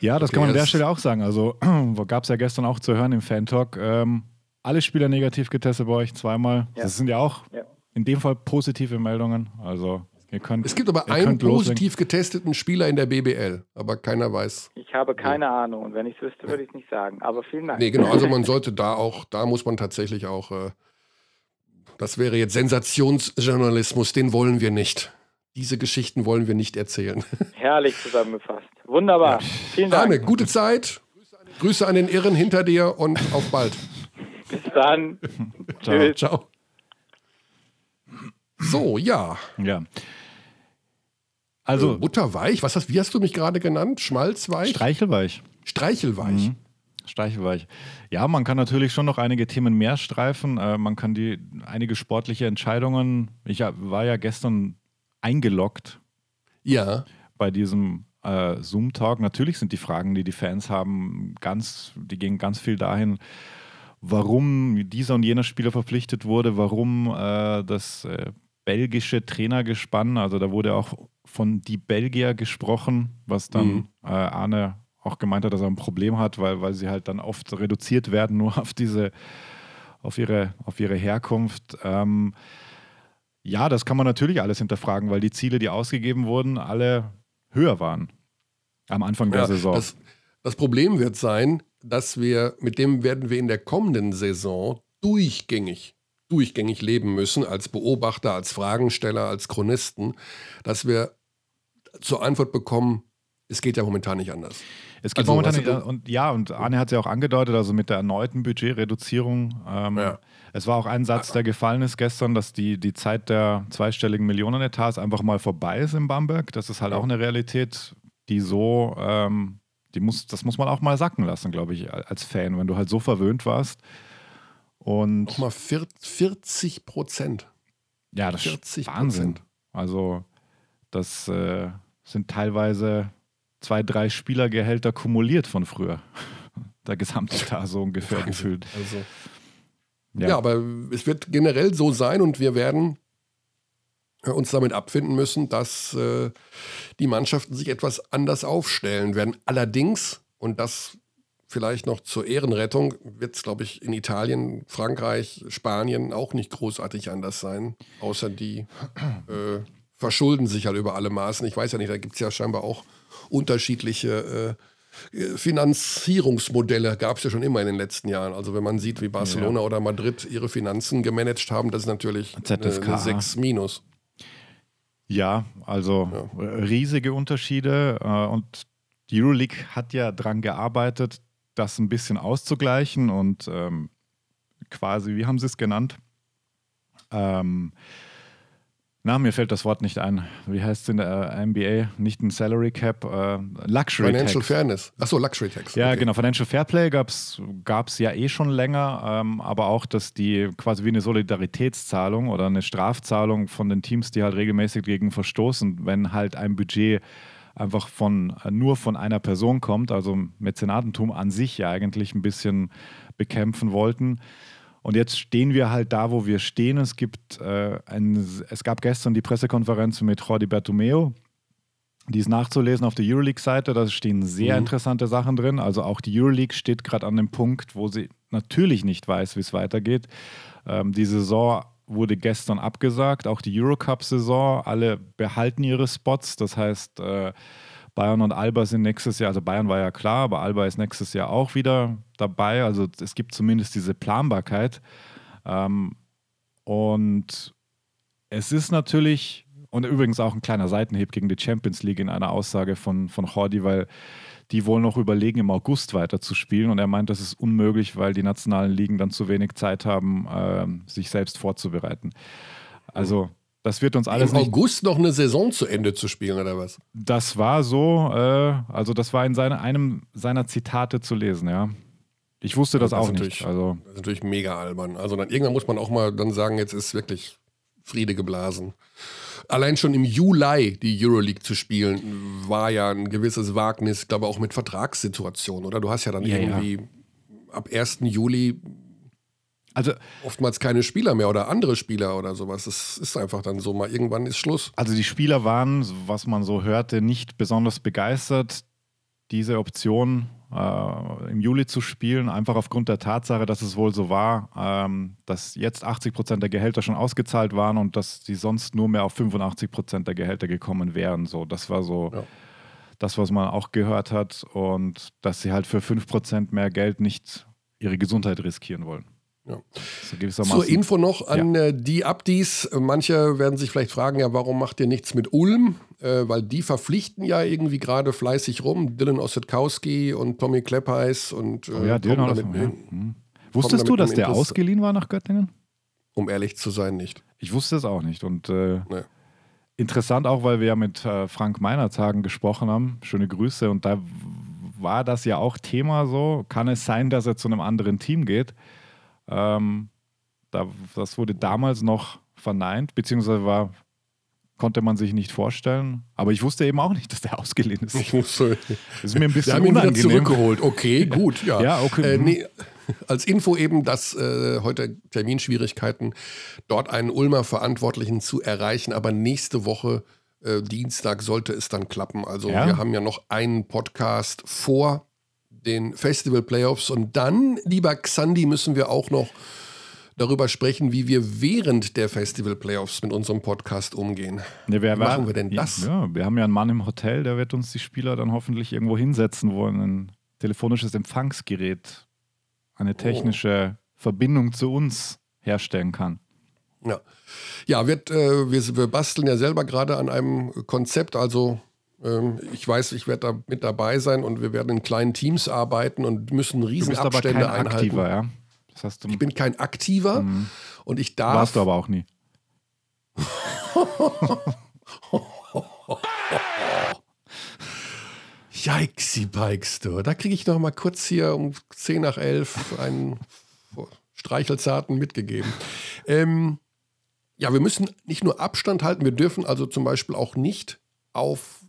Ja, das Okay, kann man an der Stelle auch sagen. Also gab es ja gestern auch zu hören im Fan-Talk. Ähm, alle Spieler negativ getestet bei euch zweimal. Ja. Das sind ja auch Ja. In dem Fall positive Meldungen. Also ihr könnt. Es gibt aber ihr einen positiv getesteten Spieler in der BBL, aber keiner weiß. Ich habe keine Ahnung und wenn ich es wüsste, würde ich es nicht sagen. Aber vielen Dank. Nee, genau. Also man sollte da auch, da muss man tatsächlich auch, äh, das wäre jetzt Sensationsjournalismus, den wollen wir nicht. Diese Geschichten wollen wir nicht erzählen. Herrlich zusammengefasst. Wunderbar. Vielen Dank. Arne, gute Zeit. Grüße an den Irren hinter dir und auf bald. Bis dann. Ciao. Tschüss. Ciao. So, ja. Ja. Also Butterweich, was hast, wie hast du mich gerade genannt? Schmalzweich? Streichelweich. Streichelweich. Mhm. Streichelweich. Ja, man kann natürlich schon noch einige Themen mehr streifen. Äh, man kann die einige sportliche Entscheidungen. Ich war ja gestern eingeloggt Ja. bei diesem äh, Zoom-Talk. Natürlich sind die Fragen, die die Fans haben, ganz, die gehen ganz viel dahin, warum dieser und jener Spieler verpflichtet wurde, warum äh, das äh, belgische Trainergespann, also da wurde auch von die Belgier gesprochen, was dann Mhm. äh, Arne auch gemeint hat, dass er ein Problem hat, weil, weil sie halt dann oft reduziert werden, nur auf diese, auf ihre, auf ihre Herkunft. Ähm, ja, das kann man natürlich alles hinterfragen, weil die Ziele, die ausgegeben wurden, alle höher waren am Anfang der ja Saison. das, das Problem wird sein, dass wir, mit dem werden wir in der kommenden Saison durchgängig, durchgängig leben müssen, als Beobachter, als Fragensteller, als Chronisten, dass wir zur Antwort bekommen, es geht ja momentan nicht anders. Es gibt Also, momentan weißt du, und ja, und Arne hat es ja auch angedeutet, also mit der erneuten Budgetreduzierung. Ähm, Ja. Es war auch ein Satz, der gefallen ist gestern, dass die, die Zeit der zweistelligen Millionenetats einfach mal vorbei ist in Bamberg. Das ist halt Ja. auch eine Realität, die so, ähm, die muss, das muss man auch mal sacken lassen, glaube ich, als Fan, wenn du halt so verwöhnt warst. Und Nochmal 40 Prozent. ja, das 40 ist Wahnsinn. Also, das äh, sind teilweise zwei, drei Spielergehälter kumuliert von früher. Der Gesamtetat so ungefähr gefühlt. Also, ja. aber es wird generell so sein und wir werden äh, uns damit abfinden müssen, dass äh, die Mannschaften sich etwas anders aufstellen werden. Allerdings, und das vielleicht noch zur Ehrenrettung, wird es, glaube ich, in Italien, Frankreich, Spanien auch nicht großartig anders sein, außer die äh, verschulden sich halt über alle Maßen. Ich weiß ja nicht, da gibt es ja scheinbar auch unterschiedliche äh, äh, Finanzierungsmodelle gab es ja schon immer in den letzten Jahren. Also wenn man sieht, wie Barcelona oder Madrid ihre Finanzen gemanagt haben, das ist natürlich ZSK. eine 6 minus. Ja, also äh, riesige Unterschiede. Äh, und die Euroleague hat ja daran gearbeitet, das ein bisschen auszugleichen und ähm, quasi, wie haben sie es genannt? Ähm, na, mir fällt das Wort nicht ein. Wie heißt es in der äh, NBA? Nicht ein Salary Cap, äh, Luxury Financial Tax. Fairness. Achso, Luxury Tax. Ja, Okay. genau. Financial Fairplay gab es ja eh schon länger, ähm, aber auch, dass die quasi wie eine Solidaritätszahlung oder eine Strafzahlung von den Teams, die halt regelmäßig gegen verstoßen, wenn halt ein Budget einfach von äh, nur von einer Person kommt, also Mäzenatentum an sich ja eigentlich ein bisschen bekämpfen wollten. Und jetzt stehen wir halt da, wo wir stehen. Es gibt äh, ein, es gab gestern die Pressekonferenz mit Jordi Bertomeo, die ist nachzulesen auf der Euroleague-Seite. Da stehen sehr Mhm. interessante Sachen drin. Also auch die Euroleague steht gerade an dem Punkt, wo sie natürlich nicht weiß, wie es weitergeht. Ähm, die Saison wurde gestern abgesagt, auch die Eurocup-Saison. Alle behalten ihre Spots. Das heißt, äh, Bayern und Alba sind nächstes Jahr, also Bayern war ja klar, aber Alba ist nächstes Jahr auch wieder dabei. Also es gibt zumindest diese Planbarkeit. Ähm, und es ist natürlich, und übrigens auch ein kleiner Seitenhieb gegen die Champions League in einer Aussage von, von Jordi, weil die wohl noch überlegen, im August weiterzuspielen. Und er meint, das ist unmöglich, weil die nationalen Ligen dann zu wenig Zeit haben, ähm, sich selbst vorzubereiten. Also, das wird uns alles Im. August noch eine Saison zu Ende zu spielen, oder was? Das war so, äh, also das war in seine, einem seiner Zitate zu lesen, ja. Ich wusste das, Das auch nicht. natürlich- Also, Das ist natürlich mega albern. Also dann irgendwann muss man auch mal dann sagen, jetzt ist wirklich Friede geblasen. Allein schon im Juli die Euroleague zu spielen, war ja ein gewisses Wagnis, ich glaube auch mit Vertragssituation, oder? Du hast ja dann Ja, ja. irgendwie ab 1. Juli Also, oftmals keine Spieler mehr oder andere Spieler oder sowas. Das ist einfach dann so mal, irgendwann ist Schluss. also die Spieler waren, was man so hörte, nicht besonders begeistert, diese Option äh, im Juli zu spielen, einfach aufgrund der Tatsache, dass es wohl so war, ähm, dass jetzt 80 Prozent der Gehälter schon ausgezahlt waren und dass die sonst nur mehr auf 85 Prozent der Gehälter gekommen wären. So, das war so Ja. das, was man auch gehört hat und dass sie halt für 5 Prozent mehr Geld nicht ihre Gesundheit riskieren wollen. Ja. So. Zur Info noch an äh, die Abdis. Manche werden sich vielleicht fragen, ja, warum macht ihr nichts mit Ulm? Äh, weil die verpflichten ja irgendwie gerade fleißig rum. Dylan Ossetkowski und Tommy Kleppeis und äh, Oh ja, Dylan damit ja. Hm. Wusstest du, dass der Interesse- ausgeliehen war nach Göttingen? Um ehrlich zu sein, nicht. Ich wusste es auch nicht. Und äh, Nee. interessant auch, weil wir ja mit äh, Frank Meinertagen gesprochen haben. Schöne Grüße. Und da war das ja auch Thema so. Kann es sein, dass er zu einem anderen Team geht? Ähm, da, das wurde damals noch verneint, beziehungsweise war, konnte man sich nicht vorstellen. Aber ich wusste eben auch nicht, dass der ausgeliehen ist. Ich muss, äh, Das ist mir ein wir bisschen haben ihn wieder unangenehm. zurückgeholt. Okay, gut. Ja, Ja, okay, Äh, mhm. nee, als Info eben, dass äh, heute Terminschwierigkeiten, dort einen Ulmer Verantwortlichen zu erreichen. Aber nächste Woche, äh, Dienstag, sollte es dann klappen. Also Ja. wir haben ja noch einen Podcast vor den Festival Playoffs. Und dann, lieber Xandi, müssen wir auch noch darüber sprechen, wie wir während der Festival Playoffs mit unserem Podcast umgehen. Ja, Wie machen wir denn das? Ja, wir haben ja einen Mann im Hotel, der wird uns die Spieler dann hoffentlich irgendwo hinsetzen, wo ein telefonisches Empfangsgerät eine technische Verbindung zu uns herstellen kann. Ja, ja wird, äh, wir, wir basteln ja selber gerade an einem Konzept. Also ich weiß, ich werde da mit dabei sein und wir werden in kleinen Teams arbeiten und müssen Du riesen bist aber kein Abstände einhalten. Aktiver, ja? Das hast du, Ich bin kein Aktiver Mhm. und ich darf. warst du aber auch nie. Yikesy Bikes, du. Da kriege ich noch mal kurz hier um 10 nach 11 einen Streichelzarten mitgegeben. Ähm, ja, wir müssen nicht nur Abstand halten, wir dürfen also zum Beispiel auch nicht auf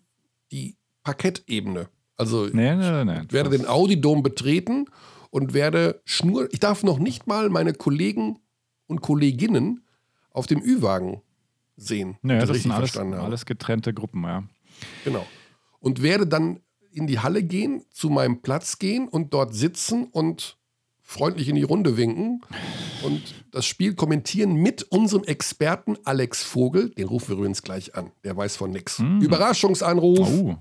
die Parkettebene. Also nee, nee. nee. ich werde den Audi-Dom betreten und werde schnur. Ich darf noch nicht mal meine Kollegen und Kolleginnen auf dem Ü-Wagen sehen. Ich das sind alles, alles getrennte Gruppen, ja. Genau. Und werde dann in die Halle gehen, zu meinem Platz gehen und dort sitzen und freundlich in die Runde winken und das Spiel kommentieren mit unserem Experten Alex Vogel. Den rufen wir übrigens gleich an. Der weiß von nix. Überraschungsanruf. Oh,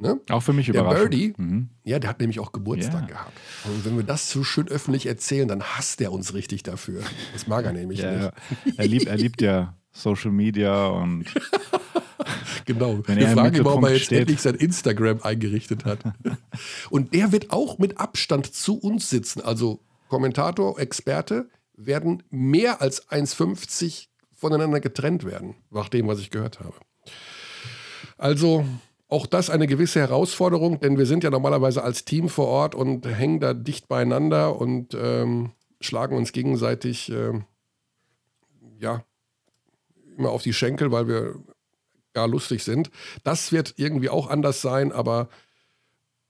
Ne? auch für mich Der überraschend. Birdie, Mhm. ja, der hat nämlich auch Geburtstag Ja. gehabt. Und wenn wir das so schön öffentlich erzählen, dann hasst er uns richtig dafür. Das mag er nämlich Ja, nicht. er, liebt, er liebt ja Social Media und Genau. Wenn wir fragen warum er jetzt steht. endlich sein Instagram eingerichtet hat. Und der wird auch mit Abstand zu uns sitzen. Also Kommentator, Experte werden mehr als 1,50 voneinander getrennt werden, nach dem, was ich gehört habe. Also auch das eine gewisse Herausforderung, denn wir sind ja normalerweise als Team vor Ort und hängen da dicht beieinander und ähm, schlagen uns gegenseitig ähm, ja immer auf die Schenkel, weil wir gar lustig sind. Das wird irgendwie auch anders sein, aber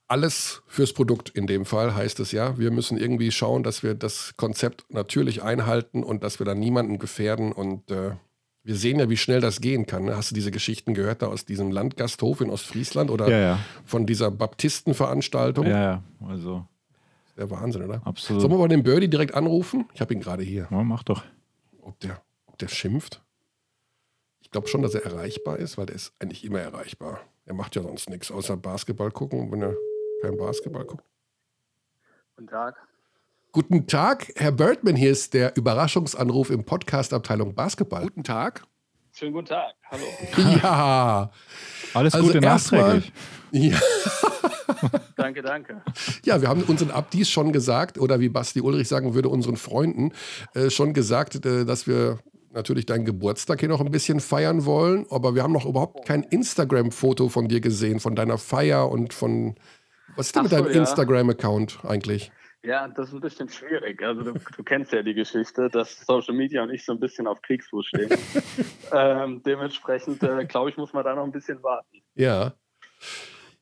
alles fürs Produkt in dem Fall heißt es ja. Wir müssen irgendwie schauen, dass wir das Konzept natürlich einhalten und dass wir dann niemanden gefährden. Und äh, wir sehen ja, wie schnell das gehen kann. ne? Hast du diese Geschichten gehört da aus diesem Landgasthof in Ostfriesland oder ja, ja, von dieser Baptistenveranstaltung? ja, ja, also Der Wahnsinn, oder? absolut. Sollen wir mal den Birdie direkt anrufen? Ich habe ihn gerade hier. Ja, mach doch. Ob der, ob der schimpft? Ich glaube schon, dass er erreichbar ist, weil der ist eigentlich immer erreichbar. Er macht ja sonst nichts, außer Basketball gucken, wenn er kein Basketball guckt. Guten Tag. Guten Tag, Herr Birdman, hier ist der Überraschungsanruf im Podcast-Abteilung Basketball. Guten Tag. Schönen guten Tag. Hallo. Ja, Alles Also Gute nachträglich. ja, Danke, danke. ja, wir haben unseren Abdis schon gesagt, oder wie Basti Ulrich sagen würde, unseren Freunden äh, schon gesagt, äh, dass wir natürlich deinen Geburtstag hier noch ein bisschen feiern wollen, aber wir haben noch überhaupt kein Instagram-Foto von dir gesehen, von deiner Feier und von. Was ist denn Ach mit so, deinem ja. Instagram-Account eigentlich? Ja, das ist ein bisschen schwierig. Also du, du kennst ja die Geschichte, dass Social Media und ich so ein bisschen auf Kriegsfuß stehen. ähm, dementsprechend, äh, glaube ich, muss man da noch ein bisschen warten. Ja.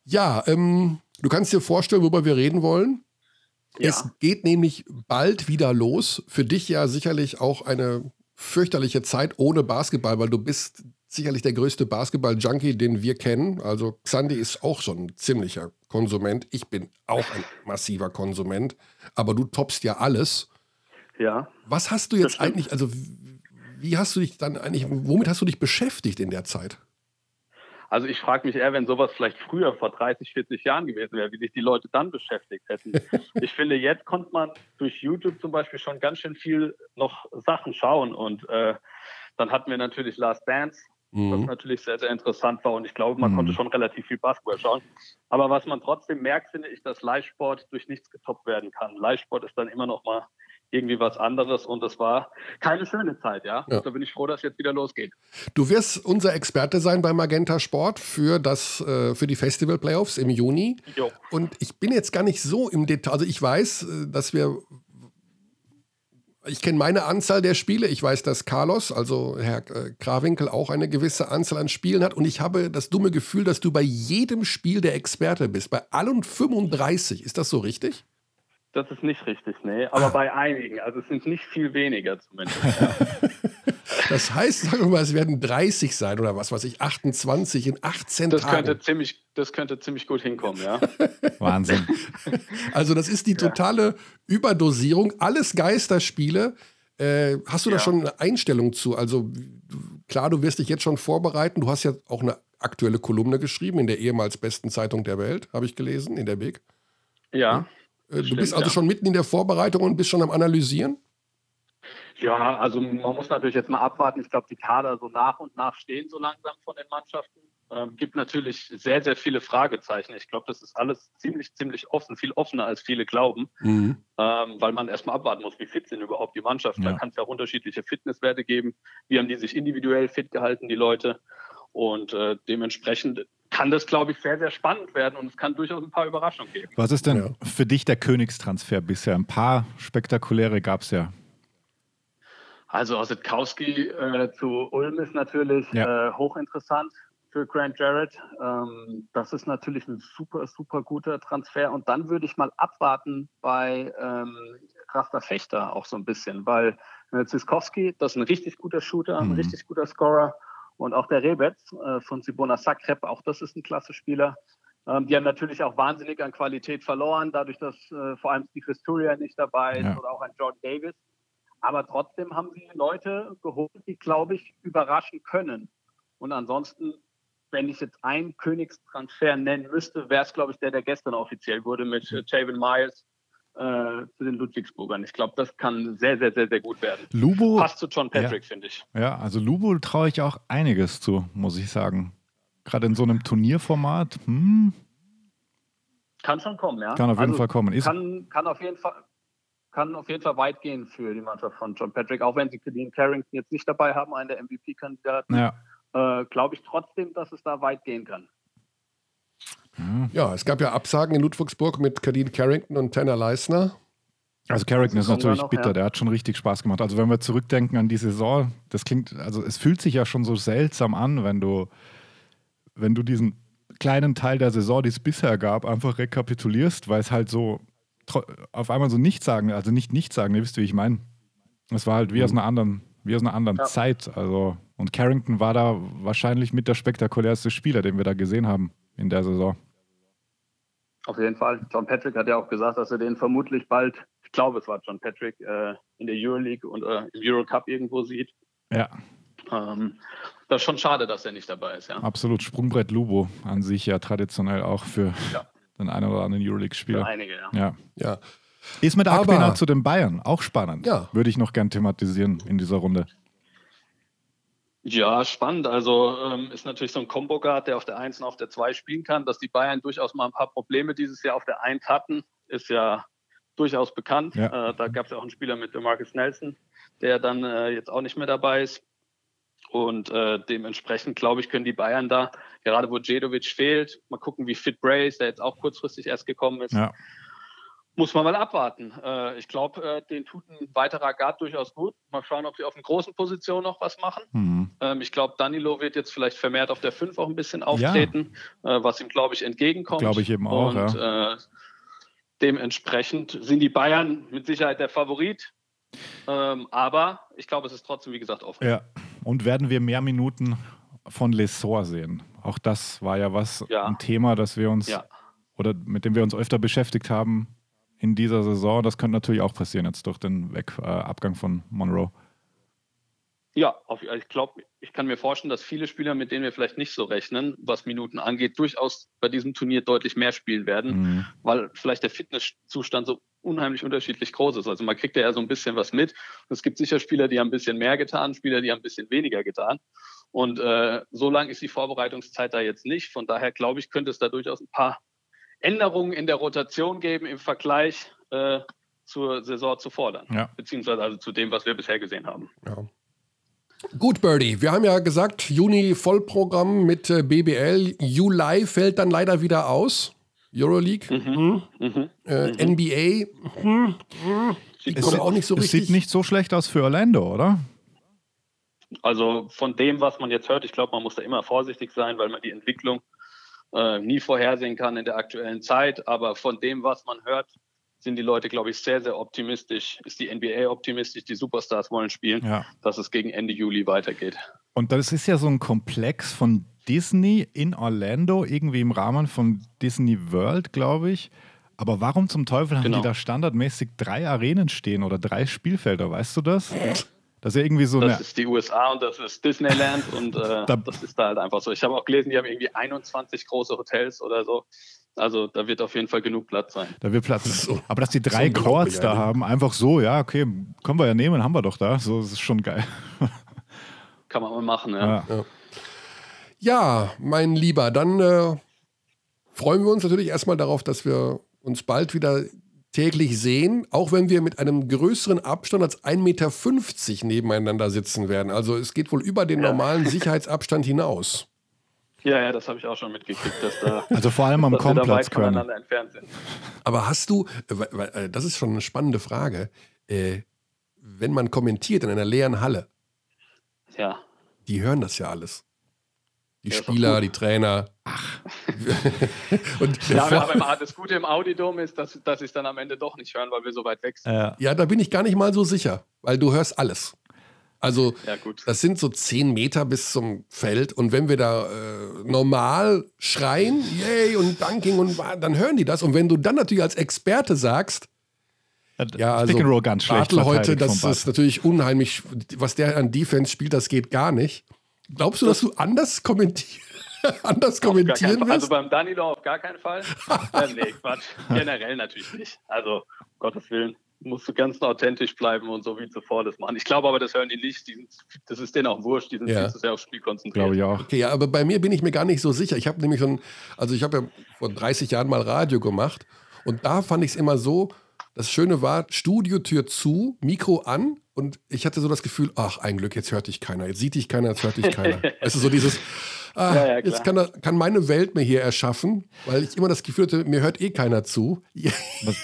Ja, ähm, du kannst dir vorstellen, worüber wir reden wollen. Ja. Es geht nämlich bald wieder los. Für dich ja sicherlich auch eine fürchterliche Zeit ohne Basketball, weil du bist sicherlich der größte Basketball-Junkie, den wir kennen. Also Xandi ist auch schon ein ziemlicher Konsument. Ich bin auch ein massiver Konsument. Aber du toppst ja alles. Ja. Was hast du jetzt eigentlich, also wie hast du dich dann eigentlich, womit hast du dich beschäftigt in der Zeit? Also ich frage mich eher, wenn sowas vielleicht früher vor 30, 40 Jahren gewesen wäre, wie sich die Leute dann beschäftigt hätten. ich finde, jetzt konnte man durch YouTube zum Beispiel schon ganz schön viel noch Sachen schauen. Und äh, dann hatten wir natürlich Last Dance, was Mhm. natürlich sehr, sehr interessant war. Und ich glaube, man Mhm. konnte schon relativ viel Basketball schauen. Aber was man trotzdem merkt, finde ich, dass Live-Sport durch nichts getoppt werden kann. Live-Sport ist dann immer noch mal irgendwie was anderes. Und das war keine schöne Zeit, ja. Ja. Da bin ich froh, dass jetzt wieder losgeht. Du wirst unser Experte sein bei Magenta Sport für, das, äh, für die Festival Playoffs im Juni. Jo. Und ich bin jetzt gar nicht so im Detail. Also ich weiß, äh, dass wir. Ich kenne meine Anzahl der Spiele. Ich weiß, dass Carlos, also Herr äh, Krawinkel, auch eine gewisse Anzahl an Spielen hat. Und ich habe das dumme Gefühl, dass du bei jedem Spiel der Experte bist. Bei allen 35. Ist das so richtig? Das ist nicht richtig, nee. Aber bei einigen, also es sind nicht viel weniger zumindest. Das heißt, sagen wir mal, es werden 30 sein oder was weiß ich, 28 in 18 Das Tagen. könnte ziemlich, das könnte ziemlich gut hinkommen, ja. Wahnsinn. Also das ist die totale Überdosierung. Alles Geisterspiele. Äh, hast du da Ja. schon eine Einstellung zu? Also klar, du wirst dich jetzt schon vorbereiten. Du hast ja auch eine aktuelle Kolumne geschrieben in der ehemals besten Zeitung der Welt, habe ich gelesen, in der Big. Ja, Äh, du Stimmt, bist also ja. schon mitten in der Vorbereitung und bist schon am Analysieren? ja, also man muss natürlich jetzt mal abwarten. Ich glaube, die Kader so nach und nach stehen so langsam von den Mannschaften. Ähm, gibt natürlich sehr, sehr viele Fragezeichen. Ich glaube, das ist alles ziemlich, ziemlich offen, viel offener als viele glauben, Mhm. ähm, weil man erstmal abwarten muss, wie fit sind überhaupt die Mannschaften. Ja. Da kann es ja auch unterschiedliche Fitnesswerte geben. Wie haben die sich individuell fit gehalten, die Leute? Und äh, dementsprechend kann das, glaube ich, sehr, sehr spannend werden und es kann durchaus ein paar Überraschungen geben. Was ist denn Ja. für dich der Königstransfer bisher? Ein paar spektakuläre gab es ja. Also Ossetkowski äh, zu Ulm ist natürlich Ja. äh, hochinteressant für Grant Jarrett. Ähm, das ist natürlich ein super, super guter Transfer. Und dann würde ich mal abwarten bei ähm, Rasta Fechter auch so ein bisschen, weil äh, Ziskowski, das ist ein richtig guter Shooter, ein Mhm. richtig guter Scorer. Und auch der Rebetz äh, von Sibona Zagreb, auch das ist ein klasse Spieler. Ähm, die haben natürlich auch wahnsinnig an Qualität verloren, dadurch, dass äh, vor allem Steve Historia nicht dabei ist Ja. oder auch ein Jordan Davis. Aber trotzdem haben sie Leute geholt, die, glaube ich, überraschen können. Und ansonsten, wenn ich jetzt einen Königstransfer nennen müsste, wäre es, glaube ich, der, der gestern offiziell wurde mit äh, Javon Myers äh, zu den Ludwigsburgern. Ich glaube, das kann sehr, sehr, sehr, sehr gut werden. Lubo, Passt zu John Patrick, finde ich. ja, also Lubo traue ich auch einiges zu, muss ich sagen. Gerade in so einem Turnierformat, hm, Kann schon kommen, ja. kann auf jeden Also, Fall kommen. Ist, kann, kann auf jeden Fall kann auf jeden Fall weit gehen für die Mannschaft von John Patrick, auch wenn sie Dean Carrington jetzt nicht dabei haben, einen der MVP-Kandidaten, ja. äh, glaube ich trotzdem, dass es da weit gehen kann. Ja, es gab ja Absagen in Ludwigsburg mit Kadin Carrington und Tanner Leisner. Also Carrington ist natürlich noch, bitter, ja. der hat schon richtig Spaß gemacht. Also wenn wir zurückdenken an die Saison, das klingt, also es fühlt sich ja schon so seltsam an, wenn du, wenn du diesen kleinen Teil der Saison, die es bisher gab, einfach rekapitulierst, weil es halt so auf einmal so nichts sagen, also nicht nichts sagen, ihr wisst, wie ich meine. Es war halt wie aus einer anderen, wie aus einer anderen Ja. Zeit. Also, und Carrington war da wahrscheinlich mit der spektakulärste Spieler, den wir da gesehen haben in der Saison. Auf jeden Fall. John Patrick hat ja auch gesagt, dass er den vermutlich bald, ich glaube, es war John Patrick, äh, in der Euroleague und äh, im Eurocup irgendwo sieht. Ja, Ähm, das ist schon schade, dass er nicht dabei ist, ja. absolut. Sprungbrett Lubo an sich ja traditionell auch für Ja. den einen oder anderen Für Euroleague-Spieler. einige, ja. Ja. Ja. Ist mit Aber- Aquina zu den Bayern auch spannend. Ja. Würde ich noch gern thematisieren in dieser Runde. Ja, spannend. Also ähm, ist natürlich so ein Combo-Guard, der auf der 1 und auf der 2 spielen kann. Dass die Bayern durchaus mal ein paar Probleme dieses Jahr auf der 1 hatten, ist ja durchaus bekannt. Ja. Äh, da gab es ja auch einen Spieler mit Marcus Nelson, der dann äh, jetzt auch nicht mehr dabei ist. Und äh, dementsprechend, glaube ich, können die Bayern da, gerade wo Jedovic fehlt, mal gucken, wie fit Bray ist, der jetzt auch kurzfristig erst gekommen ist. Ja. Muss man mal abwarten. Äh, ich glaube, äh, den tut ein weiterer Guard durchaus gut. Mal schauen, ob sie auf den großen Positionen noch was machen. Mhm. Ähm, ich glaube, Danilo wird jetzt vielleicht vermehrt auf der 5 auch ein bisschen auftreten, äh, was ihm, glaube ich, entgegenkommt. Glaube ich eben auch, Und äh, dementsprechend sind die Bayern mit Sicherheit der Favorit. Ähm, aber ich glaube, es ist trotzdem, wie gesagt, offen. Ja. Und werden wir mehr Minuten von Lessor sehen? Auch das war ja was, Ja. ein Thema, das wir uns Ja. oder mit dem wir uns öfter beschäftigt haben in dieser Saison. Das könnte natürlich auch passieren jetzt durch den Weg, äh, Abgang von Monroe. Ja, auf, ich glaube, ich kann mir vorstellen, dass viele Spieler, mit denen wir vielleicht nicht so rechnen, was Minuten angeht, durchaus bei diesem Turnier deutlich mehr spielen werden, Mhm. weil vielleicht der Fitnesszustand so unheimlich unterschiedlich groß ist. Also man kriegt ja so ein bisschen was mit. Und es gibt sicher Spieler, die haben ein bisschen mehr getan, Spieler, die haben ein bisschen weniger getan. Und äh, so lang ist die Vorbereitungszeit da jetzt nicht. Von daher glaube ich, könnte es da durchaus ein paar Änderungen in der Rotation geben im Vergleich äh, zur Saison zuvor dann. Ja. Beziehungsweise also zu dem, was wir bisher gesehen haben. Ja. Gut, Birdie. Wir haben ja gesagt, Juni Vollprogramm mit äh, BBL. Juli fällt dann leider wieder aus. Euroleague, Mhm. Mhm. äh, NBA. hm, hm, Die Es, kommen auch nicht so es richtig. sieht nicht so schlecht aus für Orlando, oder? Also von dem, was man jetzt hört, ich glaube, man muss da immer vorsichtig sein, weil man die Entwicklung äh, nie vorhersehen kann in der aktuellen Zeit. Aber von dem, was man hört, sind die Leute, glaube ich, sehr, sehr optimistisch. Ist die NBA optimistisch? Die Superstars wollen spielen, Ja. dass es gegen Ende Juli weitergeht. Und das ist ja so ein Komplex von Disney in Orlando, irgendwie im Rahmen von Disney World, glaube ich. Aber warum zum Teufel haben Genau. die da standardmäßig drei Arenen stehen oder drei Spielfelder? Weißt du das? Das ist ja irgendwie so Das eine. ist die USA und das ist Disneyland und äh, Da- das ist da halt einfach so. Ich habe auch gelesen, die haben irgendwie 21 große Hotels oder so. Also da wird auf jeden Fall genug Platz sein. Da wird Platz. So- Aber dass die so drei unglaublich Chords da eigentlich. haben, einfach so, ja, okay, können wir ja nehmen, haben wir doch da. So, das ist schon geil. Kann man mal machen. Ja. Ja. Ja, mein Lieber, dann äh, freuen wir uns natürlich erstmal darauf, dass wir uns bald wieder täglich sehen, auch wenn wir mit einem größeren Abstand als 1,50 Meter nebeneinander sitzen werden. Also es geht wohl über den normalen Sicherheitsabstand hinaus. ja, ja, das habe ich auch schon mitgekriegt, dass da Also vor allem am können. voneinander entfernt sind. Aber hast du, äh, äh, das ist schon eine spannende Frage, äh, wenn man kommentiert in einer leeren Halle, Ja. die hören das ja alles. Die Ja, Spieler, die Trainer. Und Ja, aber das Gute im Audidom ist, dass, dass sie es dann am Ende doch nicht hören, weil wir so weit weg sind. Ja. ja, da bin ich gar nicht mal so sicher, weil du hörst alles. Also Ja, gut. das sind so zehn Meter bis zum Feld und wenn wir da äh, normal schreien, yay und Dunking und dann hören die das und wenn du dann natürlich als Experte sagst, ja, also Pick and Roll ganz schlecht. Bartel heute, das ist natürlich unheimlich, was der an Defense spielt, das geht gar nicht. Glaubst du, dass du anders, kommentier anders kommentieren. Also wirst? beim Danilo auf gar keinen Fall. äh, nee, Quatsch. Generell natürlich nicht. Also, um Gottes Willen, musst du ganz authentisch bleiben und so wie zuvor das machen. Ich glaube aber, das hören die nicht. Die sind, das ist denen auch wurscht. Die sind Ja. viel zu sehr aufs Spiel konzentriert. Glaube ich auch. Okay, ja, aber bei mir bin ich mir gar nicht so sicher. Ich habe nämlich schon, also ich habe ja vor 30 Jahren mal Radio gemacht und da fand ich es immer so, das Schöne war, Studiotür zu, Mikro an und ich hatte so das Gefühl, ach, ein Glück, jetzt hört dich keiner, jetzt sieht dich keiner, jetzt hört dich keiner. Weißt du, so dieses, ah, Ja, ja, jetzt kann, kann meine Welt mir hier erschaffen, weil ich immer das Gefühl hatte, mir hört eh keiner zu.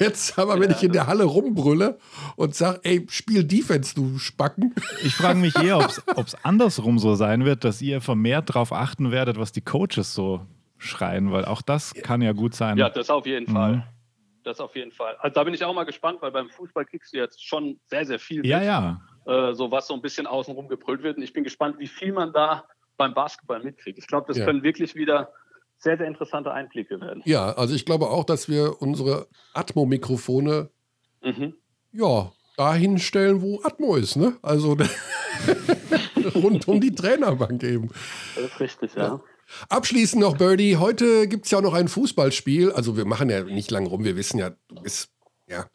Jetzt aber, wenn ich in der Halle rumbrülle und sage, ey, spiel Defense, du Spacken. Ich frage mich eher, ob es andersrum so sein wird, dass ihr vermehrt darauf achten werdet, was die Coaches so schreien, weil auch das kann ja gut sein. Ja, das auf jeden Mhm. Fall. Das auf jeden Fall. Also da bin ich auch mal gespannt, weil beim Fußball kriegst du jetzt schon sehr, sehr viel ja, mit, ja. Äh, so was so ein bisschen außenrum gebrüllt wird. Und ich bin gespannt, wie viel man da beim Basketball mitkriegt. Ich glaube, das Ja. können wirklich wieder sehr, sehr interessante Einblicke werden. Ja, also ich glaube auch, dass wir unsere Atmo-Mikrofone Mhm. ja, dahin stellen, wo Atmo ist, ne? Also rund um die Trainerbank eben. Das ist richtig, ja. Abschließend noch, Birdie, heute gibt es ja auch noch ein Fußballspiel. Also wir machen ja nicht lang rum, wir wissen ja, du bist, ja,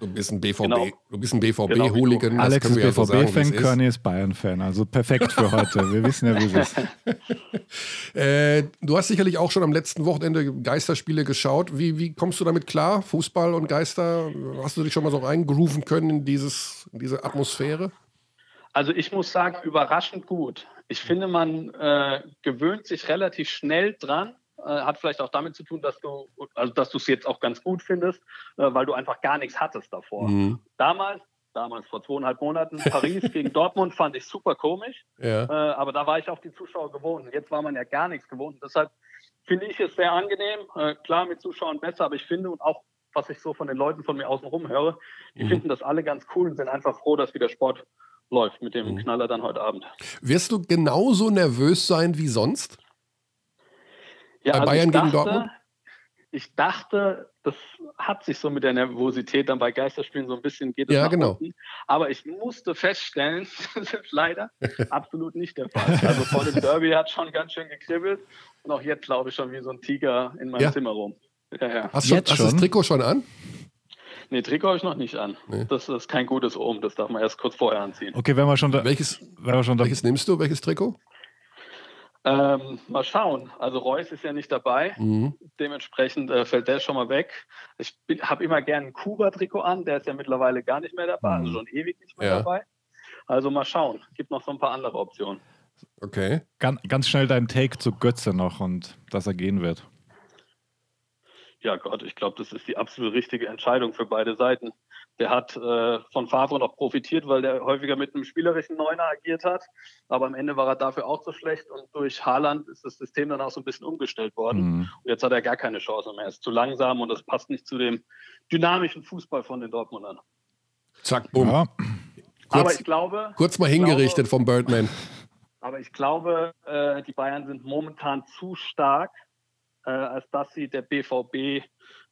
du bist ein BVB, Genau. du bist ein Genau BVB-Hooligan. das Alex können ist BVB-Fan, ist. Körny ist Bayern-Fan. Also perfekt für heute. Wir wissen ja, wie es ist. Äh, du hast sicherlich auch schon am letzten Wochenende Geisterspiele geschaut. Wie, wie kommst du damit klar? Fußball und Geister? Hast du dich schon mal so reingrooven können in, dieses, in diese Atmosphäre? Also ich muss sagen, überraschend gut. Ich finde, man äh, gewöhnt sich relativ schnell dran. äh, hat vielleicht auch damit zu tun, dass du, also dass du es jetzt auch ganz gut findest, äh, weil du einfach gar nichts hattest davor. Mhm. Damals, damals vor zweieinhalb Monaten, Paris gegen Dortmund fand ich super komisch, Ja. äh, aber da war ich auch die Zuschauer gewohnt. Jetzt war man ja gar nichts gewohnt. Deshalb finde ich es sehr angenehm. Äh, klar, mit Zuschauern besser, aber ich finde und auch, was ich so von den Leuten von mir außen rum höre, die Mhm. finden das alle ganz cool und sind einfach froh, dass wieder Sport läuft mit dem Mhm. Knaller dann heute Abend. Wirst du genauso nervös sein wie sonst? Ja, Bei also Bayern ich gegen dachte, Dortmund? Ich dachte, das hat sich so mit der Nervosität dann bei Geisterspielen so ein bisschen geht es Ja, nach genau. unten. Aber ich musste feststellen, das ist leider absolut nicht der Fall. Also vor dem Derby hat schon ganz schön gekribbelt und auch jetzt glaube ich schon wie so ein Tiger in meinem Ja. Zimmer rum. Ja, ja. Hast, Jetzt hast du das? Trikot schon an? Nee, Trikot habe ich noch nicht an. Nee. Das ist kein gutes Ohm, das darf man erst kurz vorher anziehen. Okay, wenn wir schon da, Welches, wenn wir schon da welches nimmst du? Welches Trikot? Ähm, mal schauen. Also Reus ist ja nicht dabei. Mhm. Dementsprechend äh, fällt der schon mal weg. Ich habe immer gern ein Kuba-Trikot an, der ist ja mittlerweile gar nicht mehr dabei, also schon ewig nicht mehr Ja. dabei. Also mal schauen. Gibt noch so ein paar andere Optionen. Okay. ganz, ganz schnell deinen Take zu Götze noch und dass er gehen wird. Ja Gott, ich glaube, das ist die absolut richtige Entscheidung für beide Seiten. Der hat äh, von Favre noch profitiert, weil der häufiger mit einem spielerischen Neuner agiert hat. Aber am Ende war er dafür auch zu schlecht und durch Haaland ist das System dann auch so ein bisschen umgestellt worden. Mhm. Und jetzt hat er gar keine Chance mehr. Er ist zu langsam und das passt nicht zu dem dynamischen Fußball von den Dortmundern. Zack, bumm. Ja, Aber Kurz, ich glaube, kurz mal ich glaube- hingerichtet vom Birdman. Aber ich glaube, äh, die Bayern sind momentan zu stark, äh, als dass sie der BVB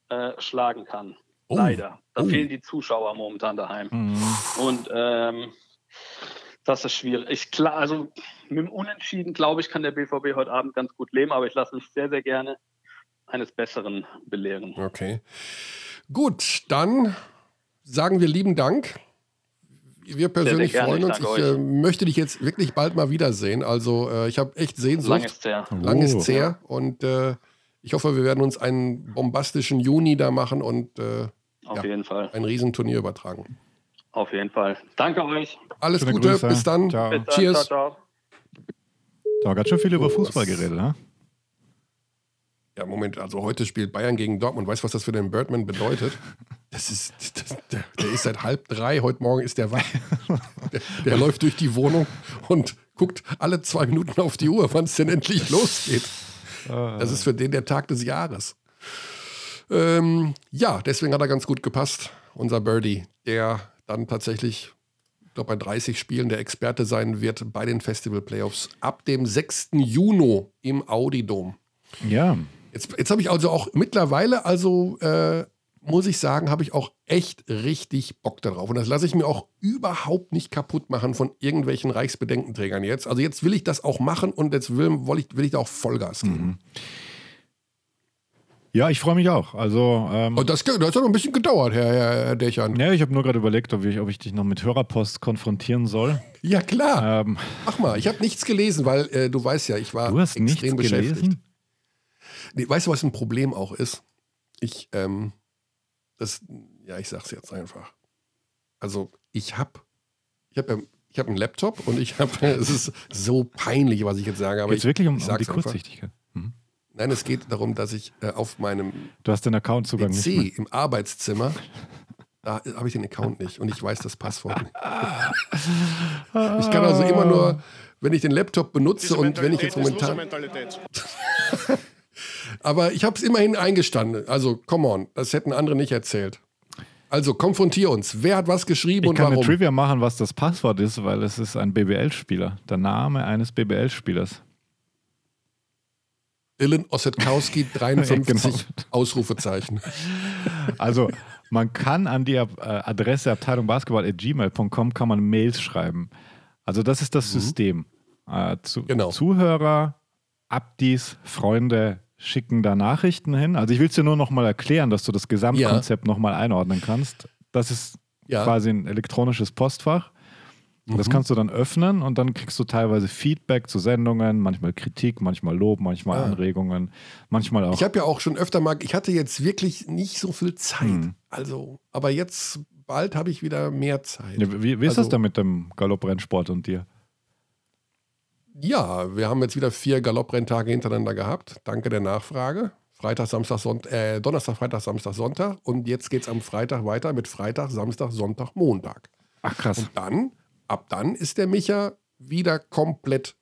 äh, schlagen kann. Oh. Leider. Da Oh. fehlen die Zuschauer momentan daheim. Mhm. Und ähm, das ist schwierig. Ich, klar, also mit dem Unentschieden, glaube ich, kann der BVB heute Abend ganz gut leben, aber ich lasse mich sehr, sehr gerne eines Besseren belehren. Okay. Gut, dann sagen wir lieben Dank. Wir persönlich gerne. freuen Ich uns. Ich äh, möchte dich jetzt wirklich bald mal wiedersehen. Also äh, ich habe echt Sehnsucht. Lang ist her. Lang ist Oh. es her. Und äh, ich hoffe, wir werden uns einen bombastischen Juni da machen und äh, Auf Ja. jeden Fall. ein Riesenturnier übertragen. Auf jeden Fall. Danke euch. Alles Schöne Gute, Grüße. bis dann. Ciao. Bis dann. Cheers. Ciao, ciao. Da ganz schön viel über Fußball geredet, ne? Ja, Moment, also heute spielt Bayern gegen Dortmund. Weißt du, was das für den Birdman bedeutet? Das ist, das, der, der ist seit halb drei, heute Morgen ist der wach. Der, der läuft durch die Wohnung und guckt alle zwei Minuten auf die Uhr, wann es denn endlich losgeht. Das ist für den der Tag des Jahres. Ähm, ja, deswegen hat er ganz gut gepasst, unser Birdie, der dann tatsächlich, ich glaube, bei 30 Spielen der Experte sein wird bei den Festival Playoffs ab dem 6. Juni im Audi Dom. Ja. Jetzt, jetzt habe ich also auch mittlerweile, also äh, muss ich sagen, habe ich auch echt richtig Bock darauf. Und das lasse ich mir auch überhaupt nicht kaputt machen von irgendwelchen Reichsbedenkenträgern jetzt. Also jetzt will ich das auch machen und jetzt will, will, ich, will ich da auch Vollgas geben. Ja, ich freue mich auch. Also, ähm, Und das, das hat noch ein bisschen gedauert, Herr, Herr, Dächern. ja, ich habe nur gerade überlegt, ob ich, ob ich dich noch mit Hörerpost konfrontieren soll. Ja, klar. Ähm, Mach mal. Ich habe nichts gelesen, weil äh, du weißt ja, ich war du hast nichts extrem beschäftigt. gelesen? Nee, weißt du, was ein Problem auch ist? Ich, ähm, das, ja, ich sag's jetzt einfach. Also, ich hab, ich hab, ich hab einen Laptop und ich habe, es ist so peinlich, was ich jetzt sage, aber Geht es ich, wirklich um, ich um die. Kurzsichtigkeit? Mhm. Nein, es geht darum, dass ich äh, auf meinem Du hast den Accountzugang nicht mehr. PC im Arbeitszimmer, da habe ich den Account nicht und ich weiß das Passwort nicht. Ich kann also immer nur, wenn ich den Laptop benutze und wenn ich jetzt momentan. Aber ich habe es immerhin eingestanden. Also, come on, das hätten andere nicht erzählt. Also, konfrontier uns. Wer hat was geschrieben Ich und kann eine warum? Trivia machen, was das Passwort ist, weil es ist ein BBL-Spieler. Der Name eines BBL-Spielers. Dylan Ossetkowski, 53 Genau. Ausrufezeichen. Also man kann an die äh, Adresse Abteilung Basketball@gmail.com kann man Mails schreiben. Also das ist das System. Äh, zu, Mhm. Genau. Zuhörer, Abdis, Freunde schicken da Nachrichten hin. Also ich will es dir nur noch mal erklären, dass du das Gesamtkonzept noch mal einordnen kannst. Das ist Ja. quasi ein elektronisches Postfach. Mhm. Das kannst du dann öffnen und dann kriegst du teilweise Feedback zu Sendungen, manchmal Kritik, manchmal Lob, manchmal Ah. Anregungen, manchmal auch Ich habe ja auch schon öfter mal, ich hatte jetzt wirklich nicht so viel Zeit. Hm. Also, aber jetzt bald habe ich wieder mehr Zeit. Ja, wie, wie ist das Also- denn mit dem Galopprennsport und dir? Ja, wir haben jetzt wieder vier Galopprenntage hintereinander gehabt. Danke der Nachfrage. Freitag, Samstag, Sonntag, äh, Donnerstag, Freitag, Samstag, Sonntag. Und jetzt geht es am Freitag weiter mit Freitag, Samstag, Sonntag, Montag. Ach krass. Und dann, ab dann ist der Micha wieder komplett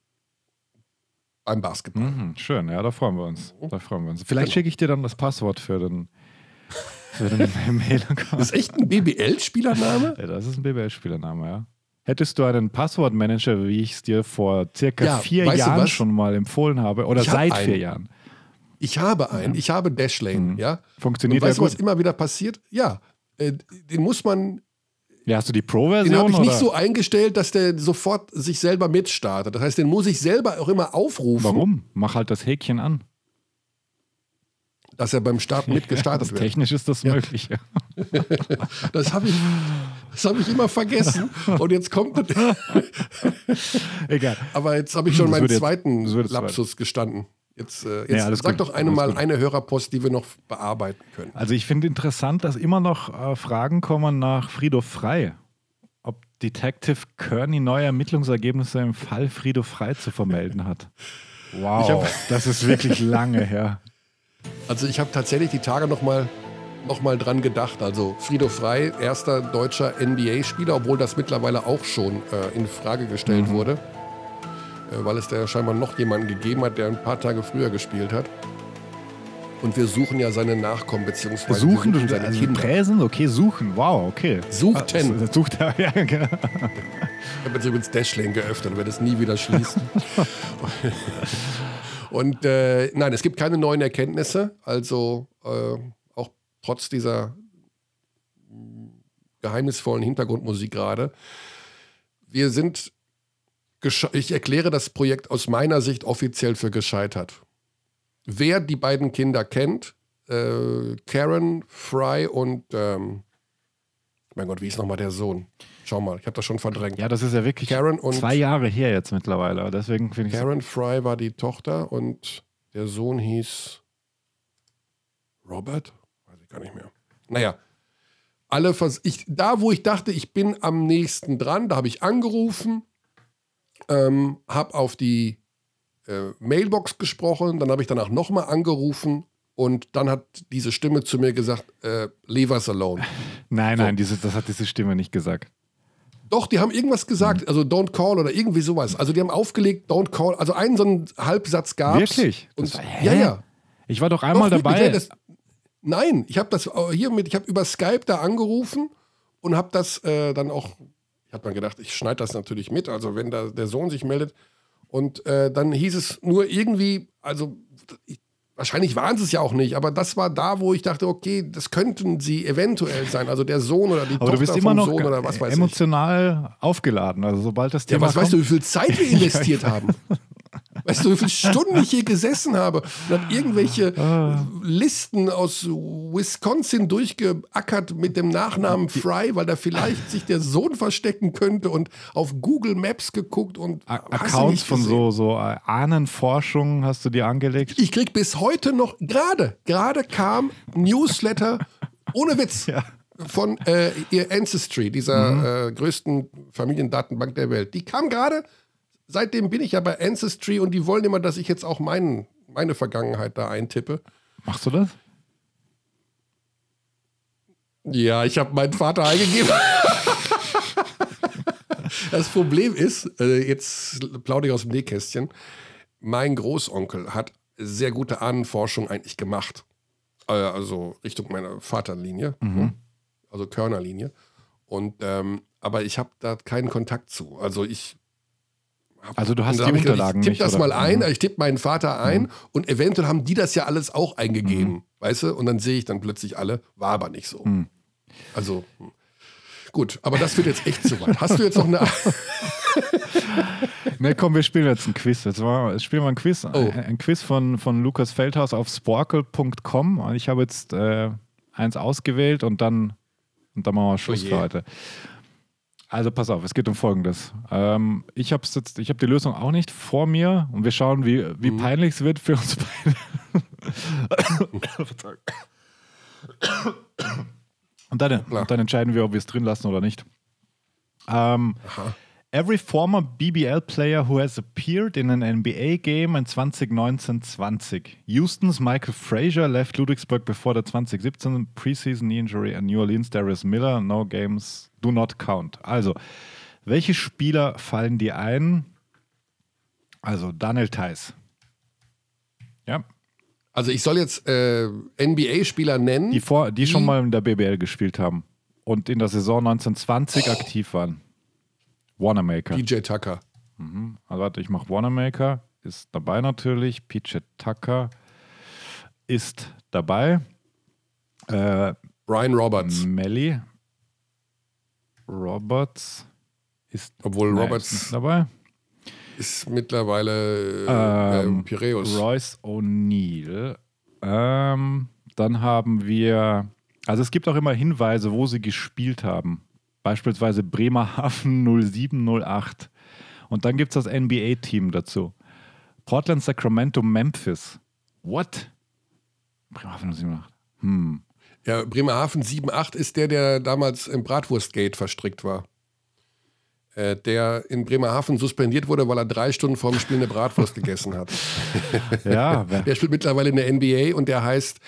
beim Basketball. Mhm, schön, ja, da freuen wir uns. Da freuen wir uns. Vielleicht Genau. schicke ich dir dann das Passwort für den, für den Mail-Account. Das ist echt ein BBL-Spielername? Ja, das ist ein BBL-Spielername, ja. Hättest du einen Passwortmanager, wie ich es dir vor circa Ja, vier Jahren schon mal empfohlen habe, oder Ich hab seit einen. vier Jahren? Ich habe einen, ich habe Dashlane, Mhm. ja. Funktioniert Und weißt ja du, was gut. immer wieder passiert? Ja, äh, den muss man, Ja, hast du die den Pro-Version? habe ich nicht oder? so eingestellt, dass der sofort sich selber mitstartet. Das heißt, den muss ich selber auch immer aufrufen, Warum? Mach halt das Häkchen an. Dass er beim Start mitgestartet wird. Technisch ist das möglich. Ja. Das habe ich, das habe ich immer vergessen. Und jetzt kommt, Egal. aber jetzt habe ich schon Das meinen zweiten jetzt Lapsus gestanden. Jetzt, äh, jetzt alles sag gut, doch eine alles mal gut. eine Hörerpost, die wir noch bearbeiten können. Also ich finde interessant, dass immer noch äh, Fragen kommen nach Frido Frei. Ob Detective Kearney neue Ermittlungsergebnisse im Fall Frido Frei zu vermelden hat. Wow, hab- das ist wirklich lange her. Also ich habe tatsächlich die Tage noch mal, noch mal dran gedacht. Also Frido Frei, erster deutscher NBA-Spieler, obwohl das mittlerweile auch schon äh, in Frage gestellt Mhm. wurde. Äh, weil es da scheinbar noch jemanden gegeben hat, der ein paar Tage früher gespielt hat. Und wir suchen ja seine Nachkommen, beziehungsweise Suchen, du, seine also Kinder. Präsen, okay, suchen, wow, okay. Suchten. Ah, Sucht er, ja, genau. Ich habe jetzt übrigens Dashlane geöffnet und werde es nie wieder schließen. und äh, nein, es gibt keine neuen Erkenntnisse. Also äh, auch trotz dieser geheimnisvollen Hintergrundmusik gerade. Wir sind, ich erkläre das Projekt aus meiner Sicht offiziell für gescheitert. Wer die beiden Kinder kennt, äh, Karen Fry und, ähm, mein Gott, wie ist nochmal der Sohn? Schau mal, ich habe das schon verdrängt. Ja, das ist ja wirklich Karen und- zwei Jahre her jetzt mittlerweile. Deswegen finde ich Karen Fry war die Tochter und der Sohn hieß Robert? Weiß ich gar nicht mehr. Naja, alle vers ich, da, wo ich dachte, ich bin am nächsten dran, da habe ich angerufen, ähm, habe auf die äh, Mailbox gesprochen, dann habe ich danach nochmal angerufen und dann hat diese Stimme zu mir gesagt, äh, leave us alone. Nein, nein, diese, das hat diese Stimme nicht gesagt. Doch, die haben irgendwas gesagt, also don't call oder irgendwie sowas. Also die haben aufgelegt, don't call, also einen so einen Halbsatz gab Wirklich? Und, Das war- ja, ja. Ich war doch einmal Doch, wirklich, dabei. ja, das, nein, ich habe das äh, hier mit, ich habe über Skype da angerufen und habe das äh, dann auch, ich habe dann gedacht, ich schneide das natürlich mit, also wenn da der Sohn sich meldet. Und äh, dann hieß es nur irgendwie, also ich, wahrscheinlich waren sie es ja auch nicht, aber das war da, wo ich dachte, okay, das könnten sie eventuell sein, also der Sohn oder die aber Tochter du bist vom immer noch Sohn oder was weiß ich. emotional aufgeladen. Also sobald das Ja, Thema was weißt du, kommt, wie viel Zeit wir investiert haben? Weißt du, wie viele Stunden ich hier gesessen habe und habe irgendwelche Ah. Listen aus Wisconsin durchgeackert mit dem Nachnamen Fry, weil da vielleicht sich der Sohn verstecken könnte und auf Google Maps geguckt und A- Accounts von so, so äh, Ahnenforschung hast du dir angelegt. Ich krieg bis heute noch, gerade, gerade kam Newsletter, ohne Witz, Ja. von äh, ihr Ancestry, dieser äh, größten Familiendatenbank der Welt. Die kam gerade, seitdem bin ich ja bei Ancestry und die wollen immer, dass ich jetzt auch meinen, meine Vergangenheit da eintippe. Machst du das? Ja, ich habe meinen Vater eingegeben. das Problem ist, äh, jetzt plaudere ich aus dem Nähkästchen, mein Großonkel hat sehr gute Ahnenforschung eigentlich gemacht. Äh, also Richtung meiner Vaterlinie, ne? also Körnerlinie. Und, ähm, aber ich habe da keinen Kontakt zu. Also ich Also du hast die hab ich Unterlagen Ich tippe das oder? mal ein, Mhm. ich tippe meinen Vater ein und eventuell haben die das ja alles auch eingegeben, weißt du? Und dann sehe ich dann plötzlich alle, war aber nicht so. Mhm. Also hm. gut, aber das wird jetzt echt zu weit. Hast du jetzt noch eine... Ne, komm, wir spielen jetzt ein Quiz. Jetzt mal, jetzt spielen wir ein Quiz. Oh. Ein, Quiz von, von Lukas Feldhaus auf sporkel.com. Und Ich habe jetzt äh, eins ausgewählt und dann, und dann machen wir Schluss Oh für heute. Also pass auf, es geht um Folgendes. Ähm, ich habe habe die Lösung auch nicht vor mir und wir schauen, wie, wie Mhm. peinlich es wird für uns beide. Und, dann, und dann entscheiden wir, ob wir es drin lassen oder nicht. Ähm, Aha. Every former BBL player who has appeared in an NBA game in 2019-20. Houston's Michael Frazier left Ludwigsburg before the 2017 preseason knee injury and New Orleans Darius Miller. No games do not count. Also, welche Spieler fallen dir ein? Also, Daniel Theiss. Ja, Also ich soll jetzt äh, NBA-Spieler nennen. die, vor, die schon mal in der BBL gespielt haben und in der Saison 1920 aktiv waren. Wanamaker. PJ Tucker. Also warte, ich mache Wanamaker. Ist dabei natürlich. PJ Tucker ist dabei. Äh, Brian Roberts. Melly Roberts ist Obwohl nee, Roberts- ist dabei. Ist mittlerweile äh, Ähm, äh, Piräus. Royce O'Neill. Ähm, dann haben wir, also es gibt auch immer Hinweise, wo sie gespielt haben. Beispielsweise Bremerhaven 0708. Und dann gibt es das NBA-Team dazu. Portland, Sacramento, Memphis. What? Bremerhaven 0708. Hm. Ja, Bremerhaven 7-8 ist der, der damals im Bratwurstgate verstrickt war. Äh, der in Bremerhaven suspendiert wurde, weil er drei Stunden vor dem Spiel eine Bratwurst gegessen hat. Ja, Der spielt mittlerweile in der NBA und der heißt,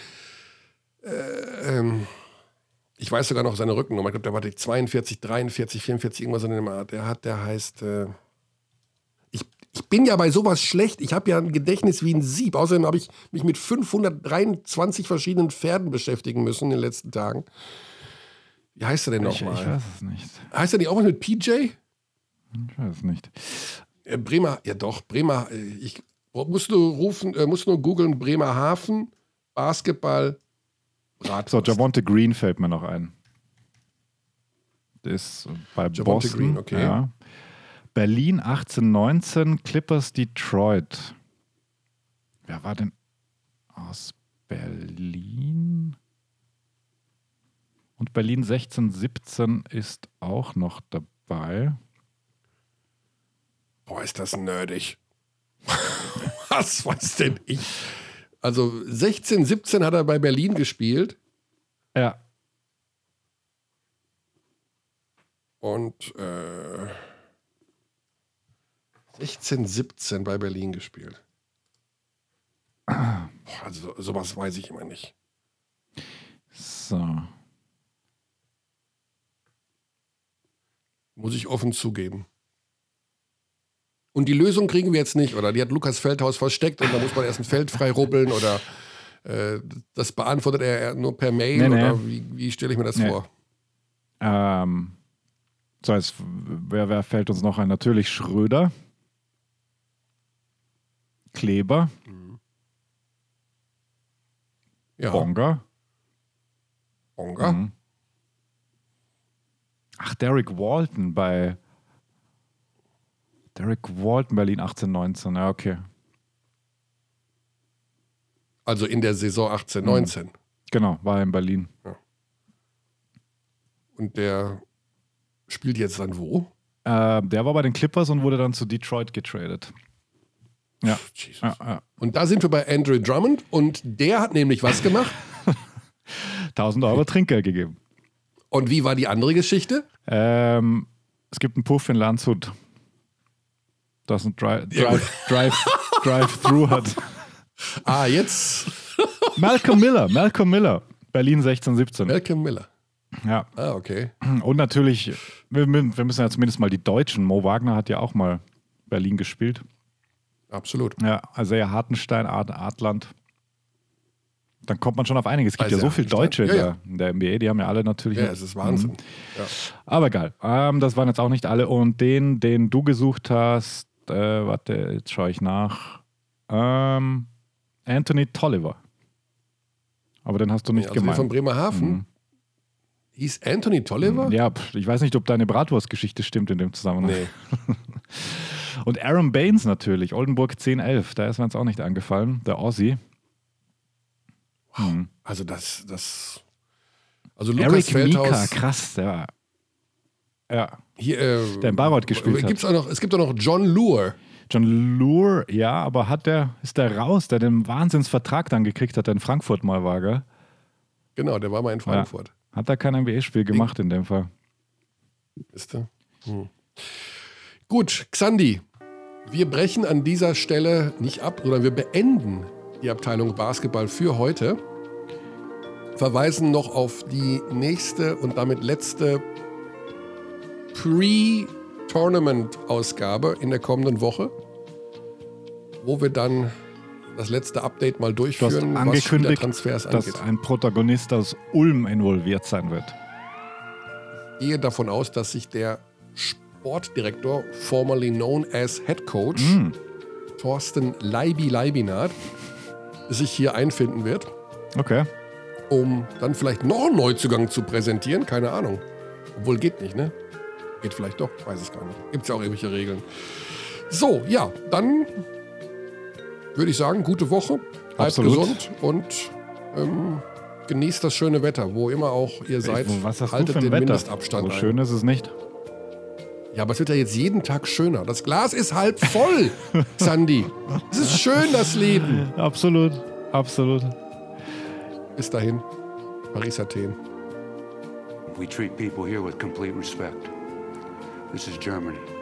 äh, ähm, ich weiß sogar noch seine Rückennummer, ich glaube, der war die 42, 43, 44, irgendwas in dem Art. Der hat, der heißt, äh, ich, ich bin ja bei sowas schlecht, ich habe ja ein Gedächtnis wie ein Sieb. Außerdem habe ich mich mit 523 verschiedenen Pferden beschäftigen müssen in den letzten Tagen. Wie heißt er denn ich, ich nochmal? weiß es nicht. Heißt er nicht auch was mit PJ? Ich weiß es nicht. Äh, Bremer, ja doch, Bremer, äh, ich musst du rufen, äh, musst nur googeln, Bremerhaven, Basketball, Bratwurst. So, Javonte Green fällt mir noch ein. Der ist bei Javonte Boston. Green, okay. Ja. Berlin 1819, Clippers Detroit. Wer war denn aus Berlin? Und Berlin 1617 ist auch noch dabei. Boah, ist das nerdig. Was weiß denn ich? Also 16, 17 hat er bei Berlin gespielt Ja, und äh, 16, 17 bei Berlin gespielt. Also so- sowas weiß ich immer nicht. so. Muss ich offen zugeben. Und die Lösung kriegen wir jetzt nicht, oder? Die hat Lukas Feldhaus versteckt und da muss man erst ein Feld frei rubbeln oder äh, das beantwortet er nur per Mail Nee, nee. oder wie, wie stelle ich mir das Nee. vor? Ähm, so, jetzt, wer, wer fällt uns noch ein? Natürlich Schröder. Kleber, Ja, Bonga. Bonga. Mhm. Ach, Derek Walton bei Derek Walton Berlin 1819. Ja, okay. Also in der Saison 18, 19. Genau, war in Berlin. Und der spielt jetzt dann wo? Äh, der war bei den Clippers und wurde dann zu Detroit getradet. Ja. Ja, ja. Und da sind wir bei Andrew Drummond und der hat nämlich was gemacht. 1000 Euro Trinkgeld gegeben. Und wie war die andere Geschichte? Ähm, es gibt einen Puff in Landshut, das ein Dri Ja, gut. Drive, Drive, Drive-Through hat. Ah, jetzt Malcolm Miller, Malcolm Miller, Berlin 1617. Malcolm Miller. Ja, Ah, okay. und natürlich, wir, wir müssen ja zumindest mal die Deutschen. Mo Wagner hat ja auch mal Berlin gespielt. Absolut. Ja, also ja, Hartenstein, Ad Adland. Dann kommt man schon auf einiges. Es gibt Also ja so viele Deutsche in, ja, der, in der NBA, die haben ja alle natürlich. Ja, es ist Wahnsinn. Mhm. Ja. Aber egal. Ähm, das waren jetzt auch nicht alle. Und den, den du gesucht hast, äh, warte, jetzt schaue ich nach. Ähm, Anthony Tolliver. Aber den hast du nicht also der von gemeint. Bremerhaven. Mhm. Hieß Anthony Tolliver? Ja, pf, ich weiß nicht, ob deine Bratwurst-Geschichte stimmt in dem Zusammenhang. Nee. Und Aaron Baines natürlich, Oldenburg 1011, da ist mir jetzt auch nicht angefallen, der Aussie. Hm. Also das, das. Also Lukas Eric Mika, Feldhaus. krass, der. Ja. Hier, äh, Der in Bayreuth gespielt hat. gibt's auch noch, es gibt auch noch John Lure. John Lure, ja, aber hat der, ist der raus, der den Wahnsinnsvertrag dann gekriegt hat, der in Frankfurt mal war, gell? Genau, der war mal in Frankfurt. Hat er kein NBA-Spiel gemacht in dem Fall. Wisst ihr? Hm. Gut, Xandi, wir brechen an dieser Stelle nicht ab, sondern wir beenden die Abteilung Basketball für heute. Verweisen noch auf die nächste und damit letzte Pre-Tournament-Ausgabe in der kommenden Woche, wo wir dann das letzte Update mal Du durchführen, was angekündigt, Spielertransfers dass angeht. ein Protagonist aus Ulm involviert sein wird. Ich gehe davon aus, dass sich der Sportdirektor, formerly known as Head Coach, Hm. Thorsten Leibi Leibinath, sich hier einfinden wird, Okay. um dann vielleicht noch einen Neuzugang zu präsentieren. Keine Ahnung. Obwohl geht nicht, ne? Geht vielleicht doch, weiß es gar nicht. Gibt es ja auch irgendwelche Regeln. So, ja, dann würde ich sagen, gute Woche. Bleibt Absolut. gesund und ähm, genießt das schöne Wetter, wo immer auch ihr seid. Was hast du haltet für ein den Wetter? Mindestabstand So ein. schön ist es nicht. Ja, aber es wird ja jetzt jeden Tag schöner. Das Glas ist halb voll, Sandy. Es ist schön, das Leben. Absolut. Absolut. Bis dahin, Paris Athen. We treat people here with complete respect. This is Germany.